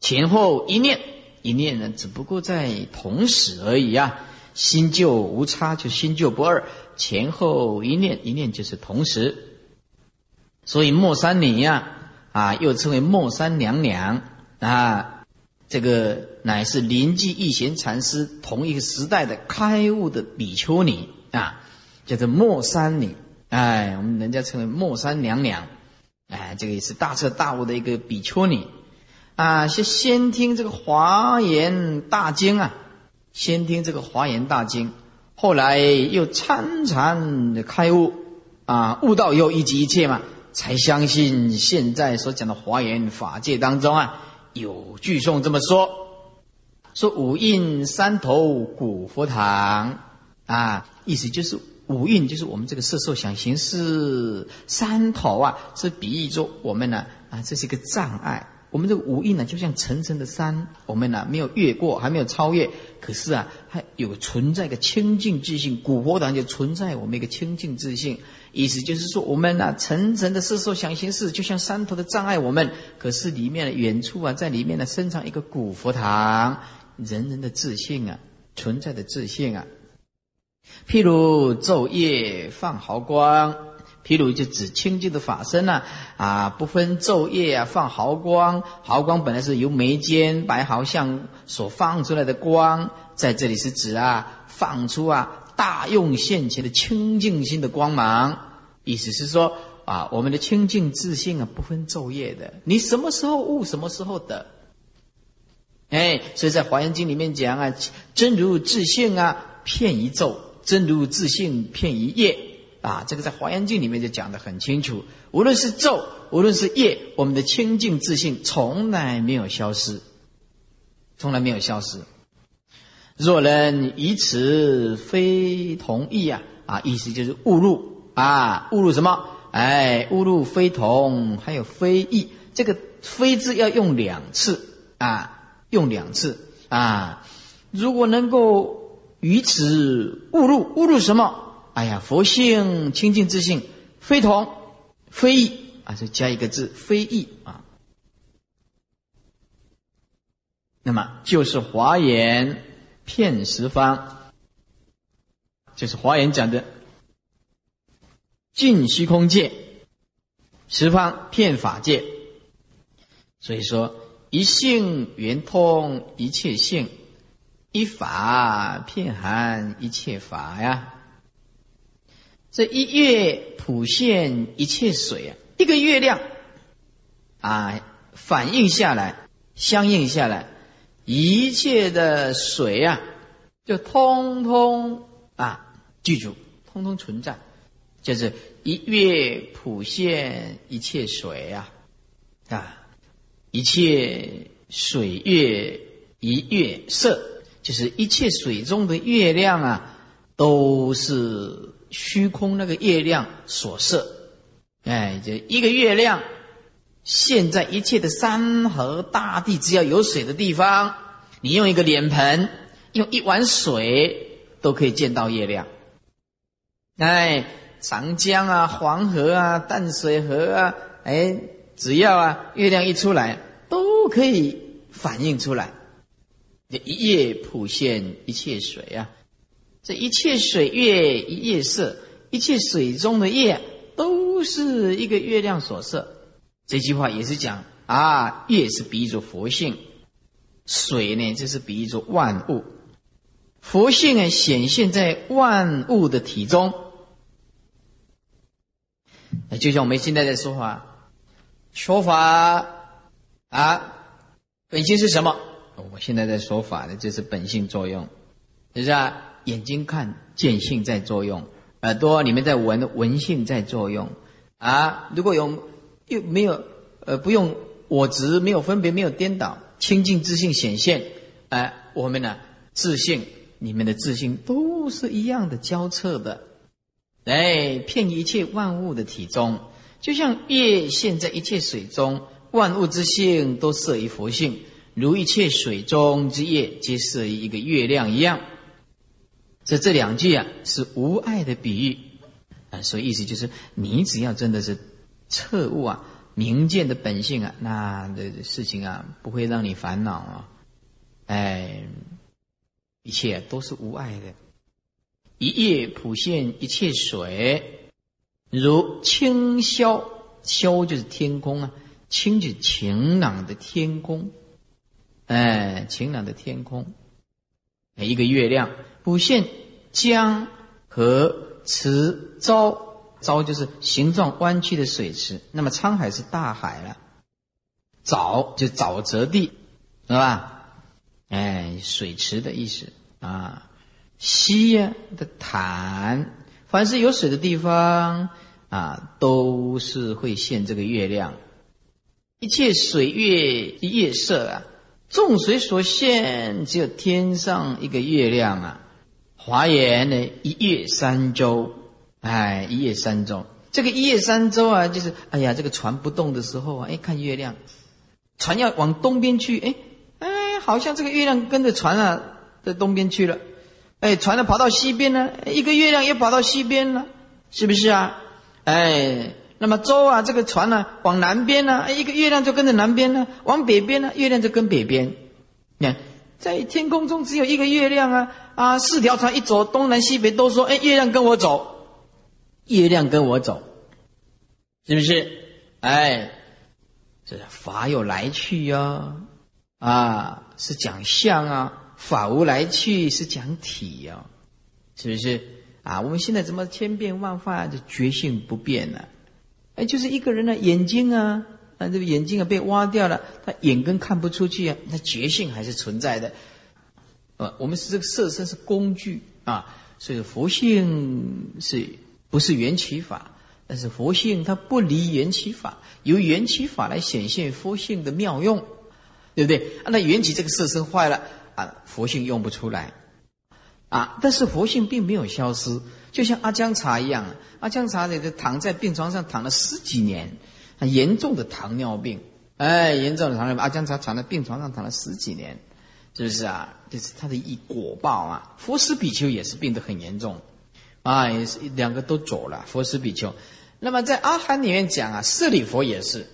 前后一念，一念呢，只不过在同时而已啊。新旧无差，就新旧不二。前后一念，一念就是同时。所以莫三女呀，啊，又称为莫三娘娘啊，这个乃是临济义贤禅师同一个时代的开悟的比丘尼啊，叫做莫三女。哎，我们人家称为莫三娘娘，哎，这个也是大彻大悟的一个比丘尼啊。先先听这个华严大经啊，先听这个华严大经，后来又参禅开悟啊，悟道以后一即一切嘛，才相信现在所讲的华严法界当中啊，有句颂这么说：说五印三头古佛堂啊，意思就是。五蕴就是我们这个色受想行识三头啊，是比喻说我们呢啊，这是一个障碍。我们这个五蕴呢，就像层层的山，我们呢没有越过，还没有超越。可是啊，还有存在一个清净自信。古佛堂就存在我们一个清净自信，意思就是说，我们呢层层的色受想行识，就像山头的障碍我们。可是里面的远处啊，在里面呢生长一个古佛堂，人人的自信啊，存在的自信啊。譬如昼夜放毫光，譬如就指清净的法身呐，啊，不分昼夜啊，放毫光。毫光本来是由眉间白毫相所放出来的光，在这里是指啊，放出啊大用现前的清净心的光芒。意思是说啊，我们的清净自信啊，不分昼夜的，你什么时候悟，什么时候得。哎，所以在华严经里面讲啊，真如自性啊，片一昼。真如自性片一夜啊，这个在《华严经》里面就讲得很清楚。无论是昼，无论是夜，我们的清净自信从来没有消失，从来没有消失。若人以此非同意啊啊，意思就是误入啊，误入什么？哎，误入非同，还有非异。这个“非”字要用两次啊，用两次啊。如果能够。于此误入，误入什么？哎呀，佛性清净自性，非同非异啊！就加一个字，非异啊。那么就是华严骗十方，就是华严讲的尽虚空界，十方骗法界。所以说，一性圆通一切性。一法遍含一切法呀，这一月普现一切水啊，一个月亮啊，反映下来，相应下来，一切的水啊，就通通啊记住，通通存在，就是一月普现一切水啊，啊，一切水月一月色。就是一切水中的月亮啊，都是虚空那个月亮所摄。哎，就一个月亮，现在一切的山河大地，只要有水的地方，你用一个脸盆，用一碗水，都可以见到月亮。哎，长江啊，黄河啊，淡水河啊，哎，只要啊，月亮一出来，都可以反映出来。一夜普现一切水啊，这一切水月夜色，一切水中的月都是一个月亮所设。这句话也是讲啊，月是比喻着佛性，水呢就是比喻着万物，佛性呢显现在万物的体中。就像我们现在在说法，说法啊，本性是什么？我现在在说法的，就是本性作用，是不是啊，眼睛看见性在作用，耳朵里面在闻闻性在作用，啊，如果有又没有呃不用我执，没有分别，没有颠倒，清净自信显现，哎，我们呢自信里面的自信都是一样的交错的，哎，骗一切万物的体中，就像月现在一切水中，万物之性都摄于佛性。如一切水中之液，皆摄于一个月亮一样。这这两句啊，是无爱的比喻啊，所以意思就是，你只要真的是彻悟啊，明见的本性啊，那的事情啊，不会让你烦恼啊。哎，一切都是无爱的。一叶普现一切水，如清霄霄就是天空啊，清就是晴朗的天空，哎，晴朗的天空，一个月亮，五线江河池沼，沼就是形状弯曲的水池，那么沧海是大海了，沼就沼泽地，是吧？哎，水池的意思啊，溪呀的潭，凡是有水的地方。啊，都是会现这个月亮，一切水月夜色啊，众水所限，只有天上一个月亮啊。华严呢，一月三周，哎，一月三周，这个一月三周啊，就是哎呀，这个船不动的时候啊，哎，看月亮，船要往东边去，哎哎，好像这个月亮跟着船啊，在东边去了，哎，船呢跑到西边呢，一个月亮也跑到西边了，是不是啊？哎，那么舟啊，这个船呢，往南边呢，一个月亮就跟着南边呢；往北边呢，月亮就跟北边。你看，在天空中只有一个月亮啊啊！四条船一走，东南西北都说：“哎，月亮跟我走，月亮跟我走，是不是？”哎，这法有来去哟，啊，是讲相啊；法无来去是讲体哟，是不是？啊，我们现在怎么千变万化，就觉性不变呢？哎，就是一个人的眼睛啊，啊，这个眼睛啊被挖掉了，他眼根看不出去啊，那觉性还是存在的。呃，我们是这个色身是工具啊，所以佛性是不是缘起法？但是佛性它不离缘起法，由缘起法来显现佛性的妙用，对不对？那缘起这个色身坏了啊，佛性用不出来。啊！但是佛性并没有消失，就像阿姜茶一样。阿姜茶呢，躺在病床上躺了十几年，严重的糖尿病。哎，严重的糖尿病，阿姜茶躺在病床上躺了十几年，是不是啊？这是他的一果报啊。佛斯比丘也是病得很严重，啊，也是两个都走了。佛斯比丘，那么在阿含里面讲啊，舍利佛也是，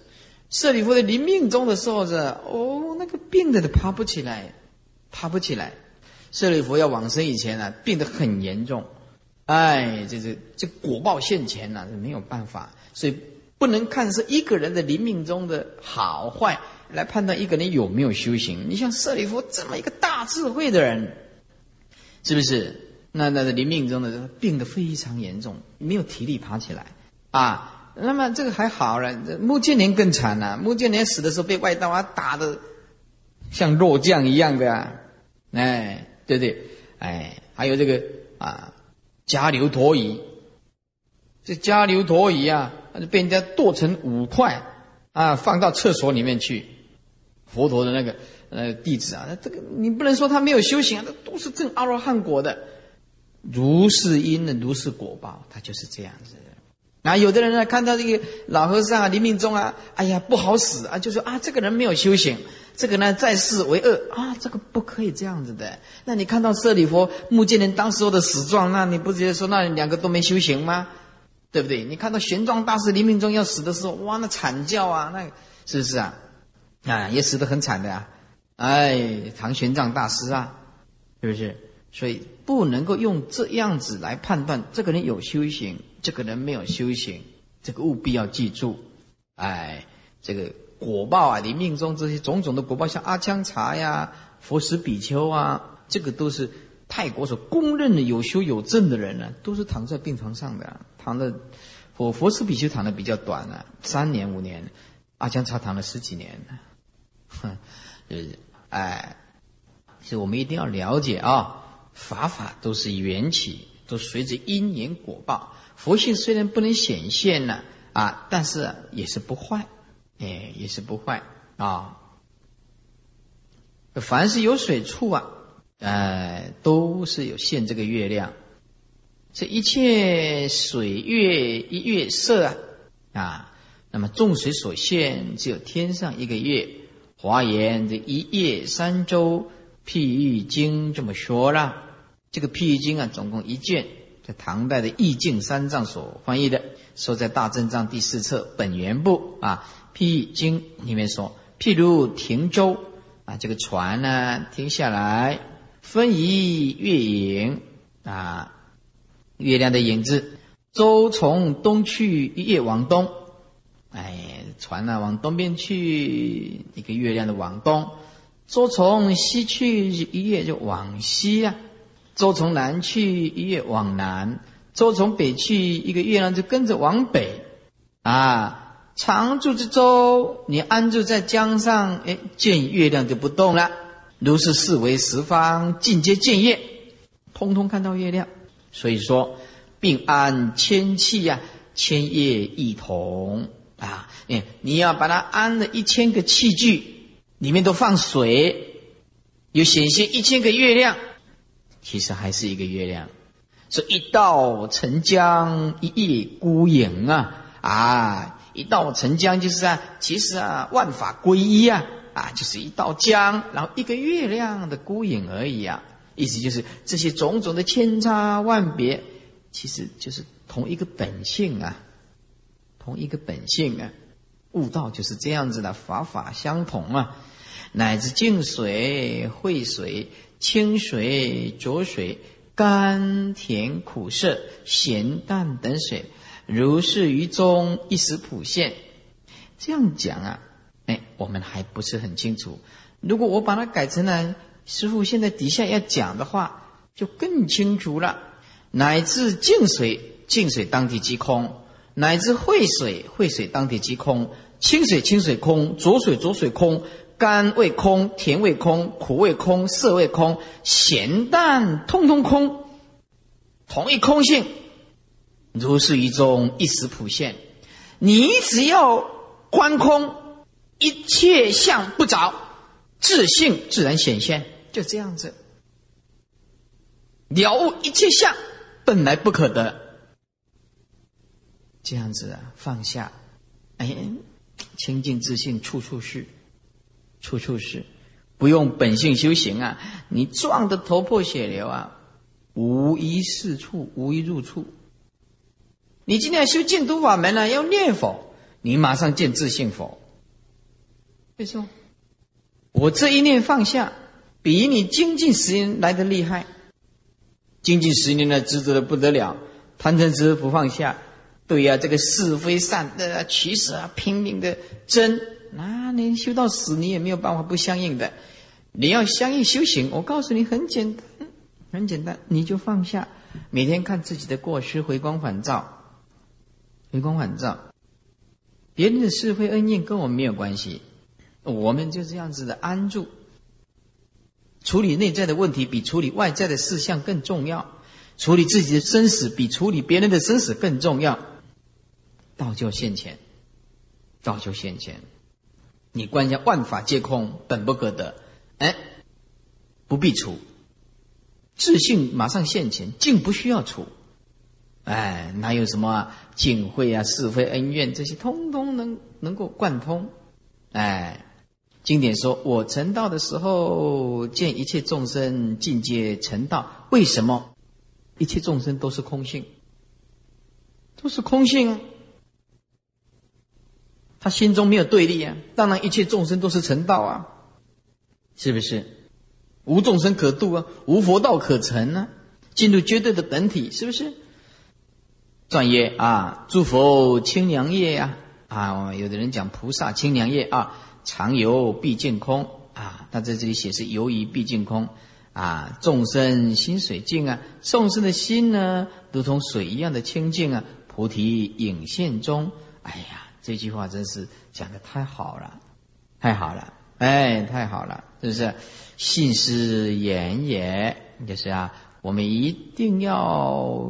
舍利佛的临命终的时候是哦，那个病的都爬不起来，爬不起来。舍利弗要往生以前呢，病得很严重，哎，这这这果报现前呐，是没有办法，所以不能看是一个人的临命中的好坏来判断一个人有没有修行。你像舍利弗这么一个大智慧的人，是不是？那那临命中的病得非常严重，没有体力爬起来啊。那么这个还好了，穆建连更惨了。穆建连死的时候被外道啊打的像肉酱一样的，啊哎。对不对？哎，还有这个啊，迦留陀夷，这迦留陀夷啊，就被人家剁成五块啊，放到厕所里面去。佛陀的那个呃弟子啊，这个你不能说他没有修行啊，这都是正阿罗汉果的，如是因的，如是果报，他就是这样子。啊，有的人呢，看到这个老和尚啊，临命中啊，哎呀，不好死啊，就说啊，这个人没有修行。这个呢，在世为恶啊，这个不可以这样子的。那你看到舍利佛、目犍连当时候的死状，那你不觉得说那两个都没修行吗？对不对？你看到玄奘大师临命中要死的时候，哇，那惨叫啊，那是不是啊？啊，也死得很惨的呀。哎，唐玄奘大师啊，是不是？所以不能够用这样子来判断这个人有修行，这个人没有修行，这个务必要记住。哎，这个。果报啊，你命中这些种种的果报，像阿姜茶呀、佛石比丘啊，这个都是泰国所公认的有修有证的人呢，都是躺在病床上的，躺的佛佛石比丘躺的比较短了，三年五年，阿姜茶躺了十几年，哼，就是哎，所以我们一定要了解啊，法法都是缘起，都随着因缘果报，佛性虽然不能显现呢，啊，但是也是不坏。哎，也是不坏啊。凡是有水处啊，呃，都是有现这个月亮。这一切水月一月色啊，啊，那么众水所现，只有天上一个月。华严这一夜三周譬喻经这么说了。这个譬喻经啊，总共一卷，在唐代的意境三藏所翻译的，收在大正藏第四册本源部啊。譬经里面说，譬如停舟啊，这个船呢停下来，分移月影啊，月亮的影子，舟从东去，一夜往东。哎，船呢往东边去，一个月亮的往东；舟从西去，一月就往西呀；舟从南去，一月往南；舟从北去，一个月亮就跟着往北。啊，常住之舟，你安住在江上，哎，见月亮就不动了。如是四维十方，尽皆见月，通通看到月亮。所以说，并安千器呀，千叶一同啊。你你要把它安了一千个器具，里面都放水，有显现一千个月亮，其实还是一个月亮。说一道澄江，一叶孤影啊。啊，一道沉江就是啊，其实啊，万法归一啊，啊，就是一道江，然后一个月亮的孤影而已啊。意思就是这些种种的千差万别，其实就是同一个本性啊，同一个本性啊。悟道就是这样子的，法法相同啊。乃至净水、秽水、清水、浊水、甘甜苦涩、咸淡等水。如是于中一时普现，这样讲啊，哎，我们还不是很清楚。如果我把它改成了师傅现在底下要讲的话，就更清楚了。乃至净水，净水当体即空；乃至秽水，秽水当体即空；清水，清水空；浊水，浊水空；甘味空，甜味空；苦味空，涩味空；咸淡通通空，同一空性。如是一中一时普现，你只要观空，一切相不着，自性自然显现，就这样子。了悟一切相本来不可得，这样子啊，放下，哎，清净自信处处是，处处是，不用本性修行啊，你撞得头破血流啊，无一是处，无一入处。你今天要修净土法门呢，要念佛，你马上见自性佛。为什么？我这一念放下，比你精进十年来的厉害。精进十年呢，执着的不得了，贪嗔痴不放下。对呀，这个是非善的取舍啊，拼命的争，那你修到死，你也没有办法不相应的。你要相应修行，我告诉你很简单，很简单，你就放下，每天看自己的过失，回光返照。回光返照，别人的是非恩怨跟我们没有关系，我们就这样子的安住，处理内在的问题比处理外在的事项更重要，处理自己的生死比处理别人的生死更重要。道就现前，道就现前，你观下万法皆空，本不可得，哎，不必除，自信马上现前，竟不需要除。哎，哪有什么警会啊、是非恩怨这些，通通能能够贯通。哎，经典说：“我成道的时候，见一切众生尽皆成道。为什么？一切众生都是空性，都是空性啊。他心中没有对立啊，当然一切众生都是成道啊，是不是？无众生可度啊，无佛道可成啊，进入绝对的本体，是不是？”转曰啊，诸佛清凉夜呀啊，有的人讲菩萨清凉夜啊，常游毕竟空啊，他在这里写是游于毕竟空啊，众生心水净啊，众生的心呢，如同水一样的清净啊，菩提影现中。哎呀，这句话真是讲的太好了，太好了，哎，太好了，是不是？信是言也，就是啊，我们一定要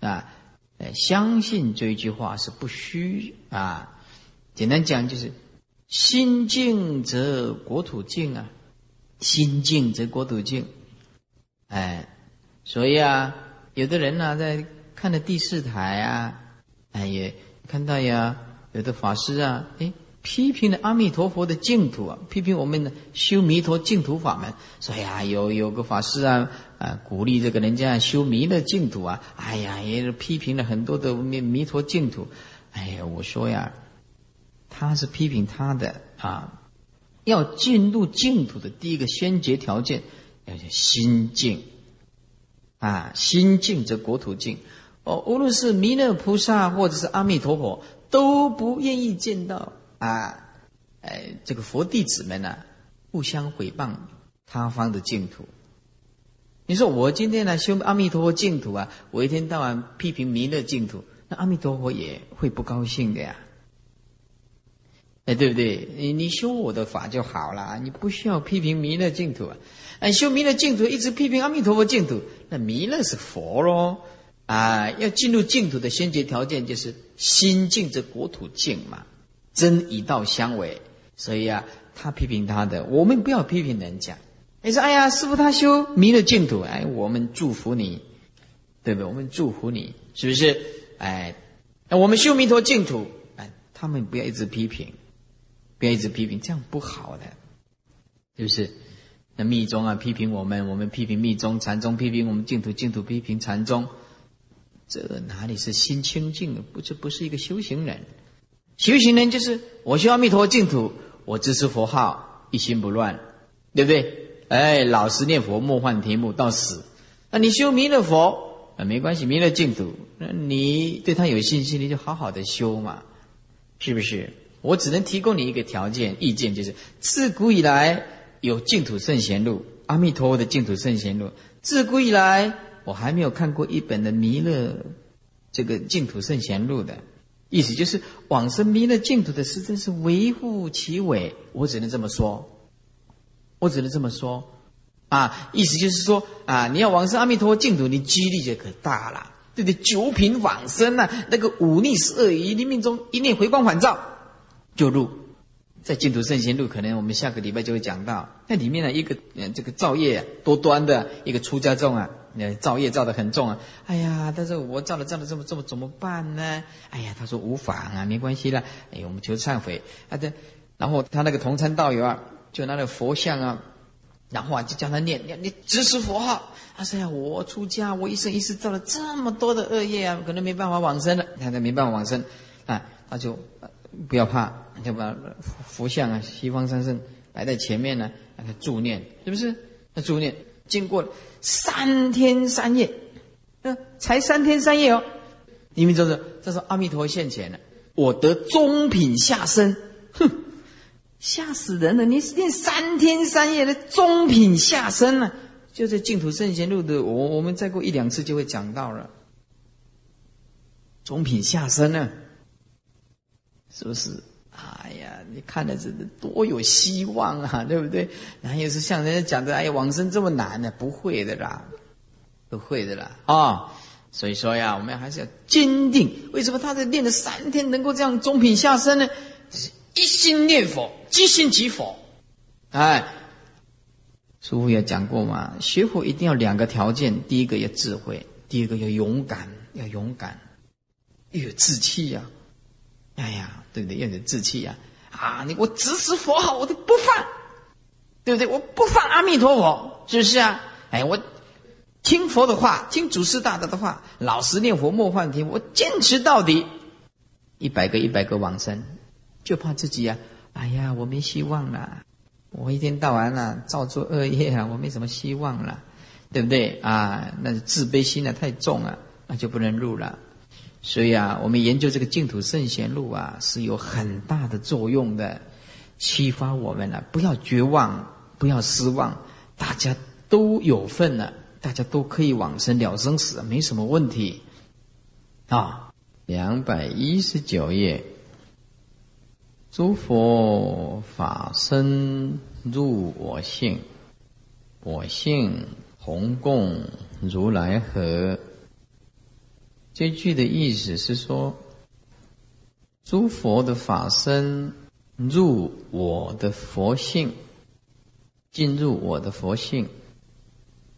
啊。相信这一句话是不虚啊！简单讲就是，心静则国土静啊，心静则国土静。哎，所以啊，有的人呢在看的第四台啊，哎也看到呀，有的法师啊，哎。批评了阿弥陀佛的净土啊，批评我们的修弥陀净土法门，说呀，有有个法师啊，啊，鼓励这个人家修弥勒净土啊，哎呀，也是批评了很多的弥弥陀净土，哎呀，我说呀，他是批评他的啊，要进入净土的第一个先决条件，要叫心境，啊，心静则国土静，哦，无论是弥勒菩萨或者是阿弥陀佛，都不愿意见到。啊，哎，这个佛弟子们呢，互相诽谤他方的净土。你说我今天来修阿弥陀佛净土啊，我一天到晚批评弥勒净土，那阿弥陀佛也会不高兴的呀。哎，对不对？你你修我的法就好了，你不需要批评弥勒净土啊。哎，修弥勒净土一直批评阿弥陀佛净土，那弥勒是佛喽啊！要进入净土的先决条件就是心净则国土净嘛，真以道相违。所以啊，他批评他的，我们不要批评人家。你说，哎呀，师傅他修弥勒净土，哎，我们祝福你，对不对？我们祝福你，是不是？哎，那我们修弥陀净土，哎，他们不要一直批评。不要一直批评，这样不好的，是不是？那密宗啊，批评我们，我们批评密宗；禅宗批评我们净土，净土批评禅宗。这哪里是心清净？不，这不是一个修行人。修行人就是我修阿弥陀净土，我支持佛号，一心不乱，对不对？哎，老实念佛，莫换题目，到死。那你修弥勒佛啊，没关系，弥勒净土，那你对他有信心，你就好好的修嘛，是不是？我只能提供你一个条件意见，就是自古以来有净土圣贤录，阿弥陀佛的净土圣贤录。自古以来，我还没有看过一本的弥勒这个净土圣贤录的，意思就是往生弥勒净土的师真是微乎其微。我只能这么说，我只能这么说，啊，意思就是说啊，你要往生阿弥陀佛净土，你几率就可大了，对不对？九品往生啊，那个五逆十二疑，你命中一念回光返照。就入，在净土圣贤录，可能我们下个礼拜就会讲到。那里面呢，一个嗯，这个造业多端的一个出家众啊，呃，造业造的很重啊。哎呀，但是我造了造了这么这么怎么办呢？哎呀，他说无妨啊，没关系啦。哎，我们求忏悔啊。对，然后他那个同参道友啊，就拿着佛像啊，然后啊就叫他念念，你支持佛号。他说呀，我出家，我一生一世造了这么多的恶业啊，可能没办法往生了。他他没办法往生啊，他就不要怕。就把佛像啊，西方三圣摆在前面呢，让他助念，是不是？那助念经过三天三夜，嗯，才三天三夜哦。你们就是这是阿弥陀佛现前了，我得中品下生，哼，吓死人了！你念三天三夜的中品下身呢？就在净土圣贤录的，我我们再过一两次就会讲到了，中品下身呢，是不是？哎呀，你看的这多有希望啊，对不对？然后又是像人家讲的，哎呀，往生这么难呢？不会的啦，不会的啦啊！所以说呀，我们还是要坚定。为什么他在练了三天能够这样中品下身呢？一心念佛，即心即佛。哎，师父也讲过嘛，学佛一定要两个条件：第一个要智慧，第二个要勇敢，要勇敢，要有志气呀。哎呀，对不对？要有志气呀！啊，你我支持佛号，我都不放，对不对？我不放阿弥陀佛，是不是啊？哎，我听佛的话，听祖师大德的话，老实念佛，莫换听，我坚持到底。一百个一百个往生，就怕自己呀！哎呀，我没希望了，我一天到晚啊造作恶业啊，我没什么希望了，对不对啊？那自卑心呢太重了，那就不能入了。所以啊，我们研究这个净土圣贤录啊，是有很大的作用的，启发我们了。不要绝望，不要失望，大家都有份了，大家都可以往生了生死，没什么问题。啊，两百一十九页，诸佛法身入我性，我性同共如来和。这句的意思是说，诸佛的法身入我的佛性，进入我的佛性，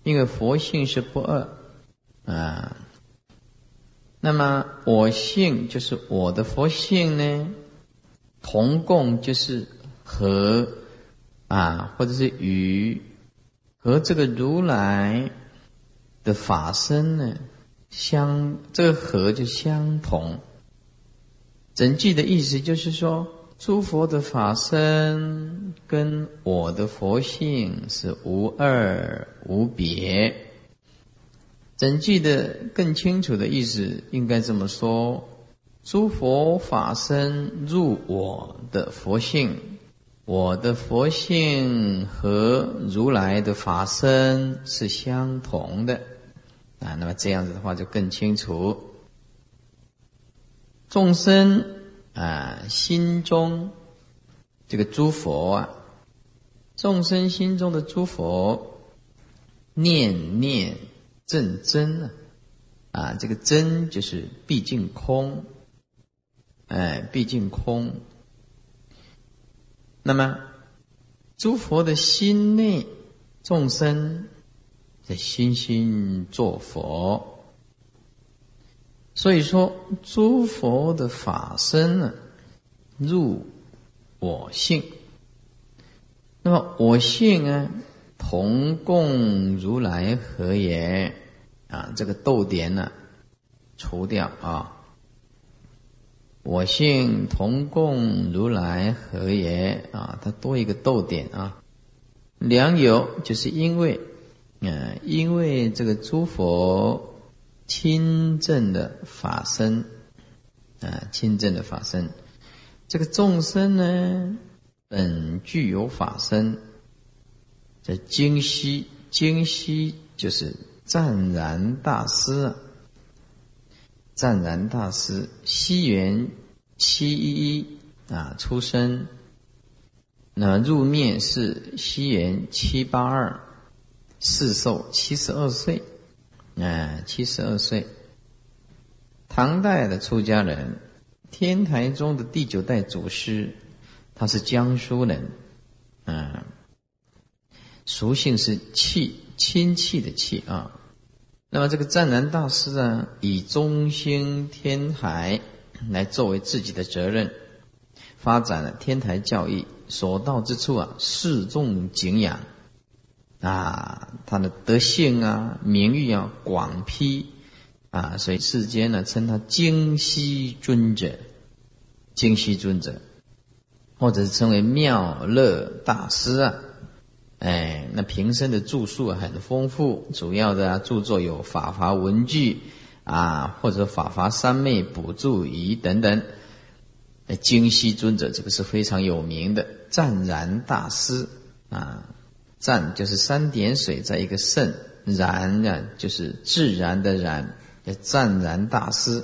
因为佛性是不二啊。那么我性就是我的佛性呢，同共就是和啊，或者是与和这个如来的法身呢。相这个和就相同，整句的意思就是说，诸佛的法身跟我的佛性是无二无别，整句的更清楚的意思应该这么说：诸佛法身入我的佛性，我的佛性和如来的法身是相同的啊。那么这样子的话就更清楚。众生啊，心中这个诸佛啊，众生心中的诸佛念念。正真啊，啊，这个真就是毕竟空，哎，毕竟空。那么，诸佛的心内众生在心心作佛，所以说诸佛的法身呢，入我性。那么我性呢？同共如来何也？啊，这个逗点呢，除掉啊。我性同共如来何也？啊，它多一个逗点啊。良友就是因为，嗯，因为这个诸佛亲正的法身，啊，亲正的法身，这个众生呢，本具有法身。这京西，京西就是湛然大师，湛然大师，西元七一一啊出生，那入灭是西元七八二，世寿七十二岁，啊七十二岁，唐代的出家人，天台宗的第九代祖师，他是江苏人，嗯。属性是气，亲戚的气啊。那么这个湛然大师啊，以中兴天台来作为自己的责任，发展了天台教义，所到之处啊，示众敬仰啊，他的德性啊、名誉啊广披啊，所以世间呢称他精西尊者，精西尊者，或者是称为妙乐大师啊。哎，那平生的著述很丰富，主要的著作有《法华文具》啊，或者《法华三昧补注仪》等等。京西尊者这个是非常有名的湛然大师啊，湛就是三点水在一个圣，然呢就是自然的然，叫湛然大师。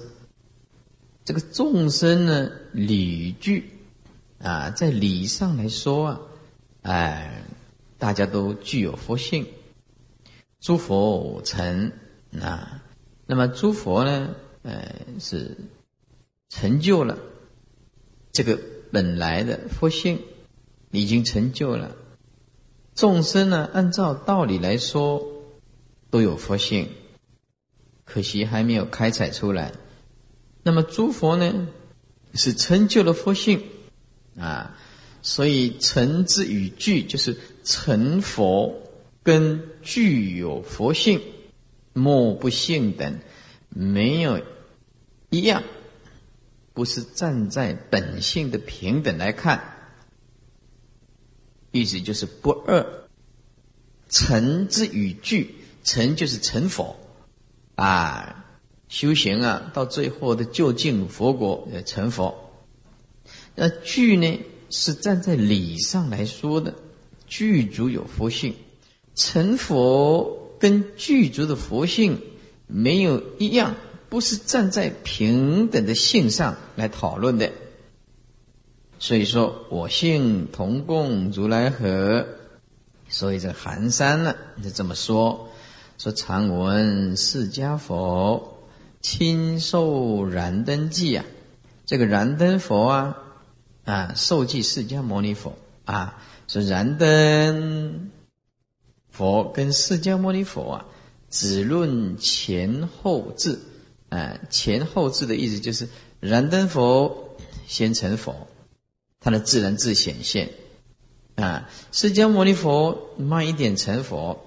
这个众生呢理具啊，在理上来说啊，哎。大家都具有佛性，诸佛成啊，那么诸佛呢？呃，是成就了这个本来的佛性，已经成就了。众生呢，按照道理来说都有佛性，可惜还没有开采出来。那么诸佛呢，是成就了佛性啊。所以成之与具，就是成佛跟具有佛性，莫不性等，没有一样，不是站在本性的平等来看，意思就是不二。成之与具，成就是成佛啊，修行啊，到最后的就近佛国成佛。那具呢？是站在理上来说的，具足有佛性，成佛跟具足的佛性没有一样，不是站在平等的性上来讨论的。所以说，我性同共如来合，所以这寒山呢就这么说：说常闻释迦佛亲受燃灯记啊，这个燃灯佛啊。啊，受记释迦牟尼佛啊，说燃灯佛跟释迦牟尼佛啊，只论前后智。啊，前后智的意思就是燃灯佛先成佛，他的自然智显现啊，释迦牟尼佛慢一点成佛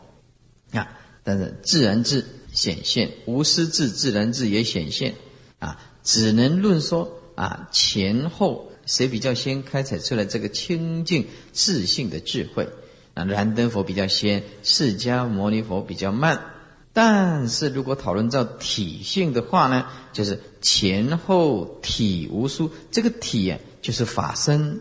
啊，但是自然智显现，无师智自然智也显现啊，只能论说啊前后。谁比较先开采出来这个清净自信的智慧？啊，燃灯佛比较先，释迦牟尼佛比较慢。但是如果讨论到体性的话呢，就是前后体无殊。这个体啊，就是法身，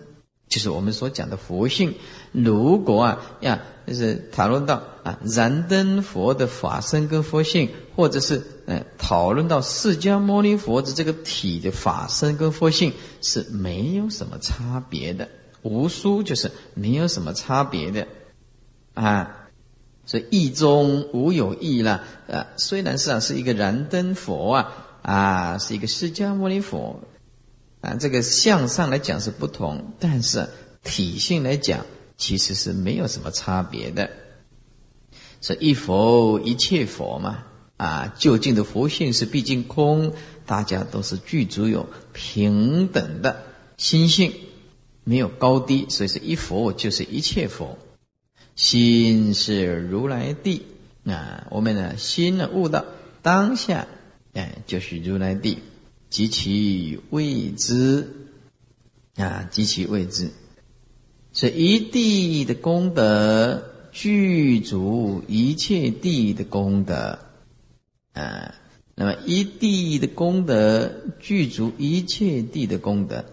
就是我们所讲的佛性。如果啊呀，就是讨论到啊燃灯佛的法身跟佛性，或者是呃讨论到释迦牟尼佛的这个体的法身跟佛性，是没有什么差别的。无殊就是没有什么差别的啊。所以意中无有异了，啊，虽然是啊是一个燃灯佛啊，啊是一个释迦牟尼佛，啊这个相上来讲是不同，但是体性来讲其实是没有什么差别的。是一佛一切佛嘛，啊究竟的佛性是毕竟空，大家都是具足有平等的心性，没有高低，所以是一佛就是一切佛。心是如来地啊，我们呢心呢悟到当下，哎，就是如来地，及其未知啊，及其未知，是一地的功德具足一切地的功德啊。那么一地的功德具足一切地的功德，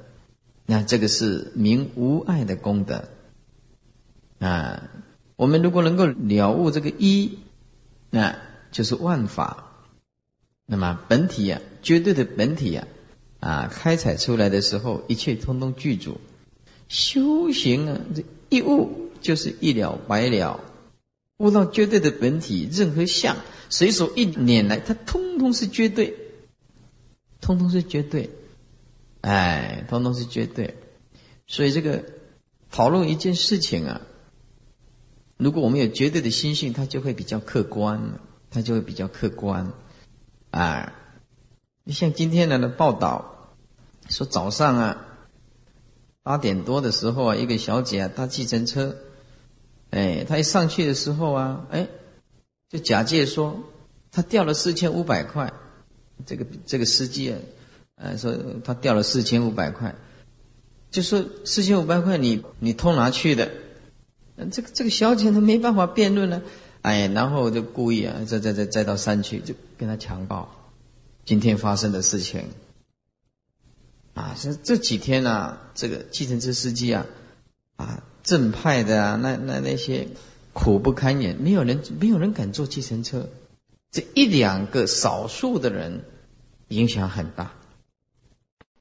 那这个是名无碍的功德啊。我们如果能够了悟这个一，那就是万法。那么本体呀，绝对的本体呀，啊，开采出来的时候，一切通通具足。修行啊，这一悟就是一了百了，悟到绝对的本体，任何相随手一捻来，它通通是绝对，通通是绝对，哎，通通是绝对。所以这个讨论一件事情啊。如果我们有绝对的心性，它就会比较客观，它就会比较客观，啊，你像今天的报道说早上啊八点多的时候啊，一个小姐啊搭计程车，哎，她一上去的时候啊，哎，就假借说他掉了四千五百块，这个这个司机啊，呃，说他掉了四千五百块，就说四千五百块你你偷拿去的。这个这个小姐她没办法辩论了，哎，然后就故意啊，再再再再到山区就跟他强暴，今天发生的事情，啊，这这几天呢，这个计程车司机啊，啊，正派的啊，那那那些苦不堪言，没有人没有人敢坐计程车，这一两个少数的人影响很大。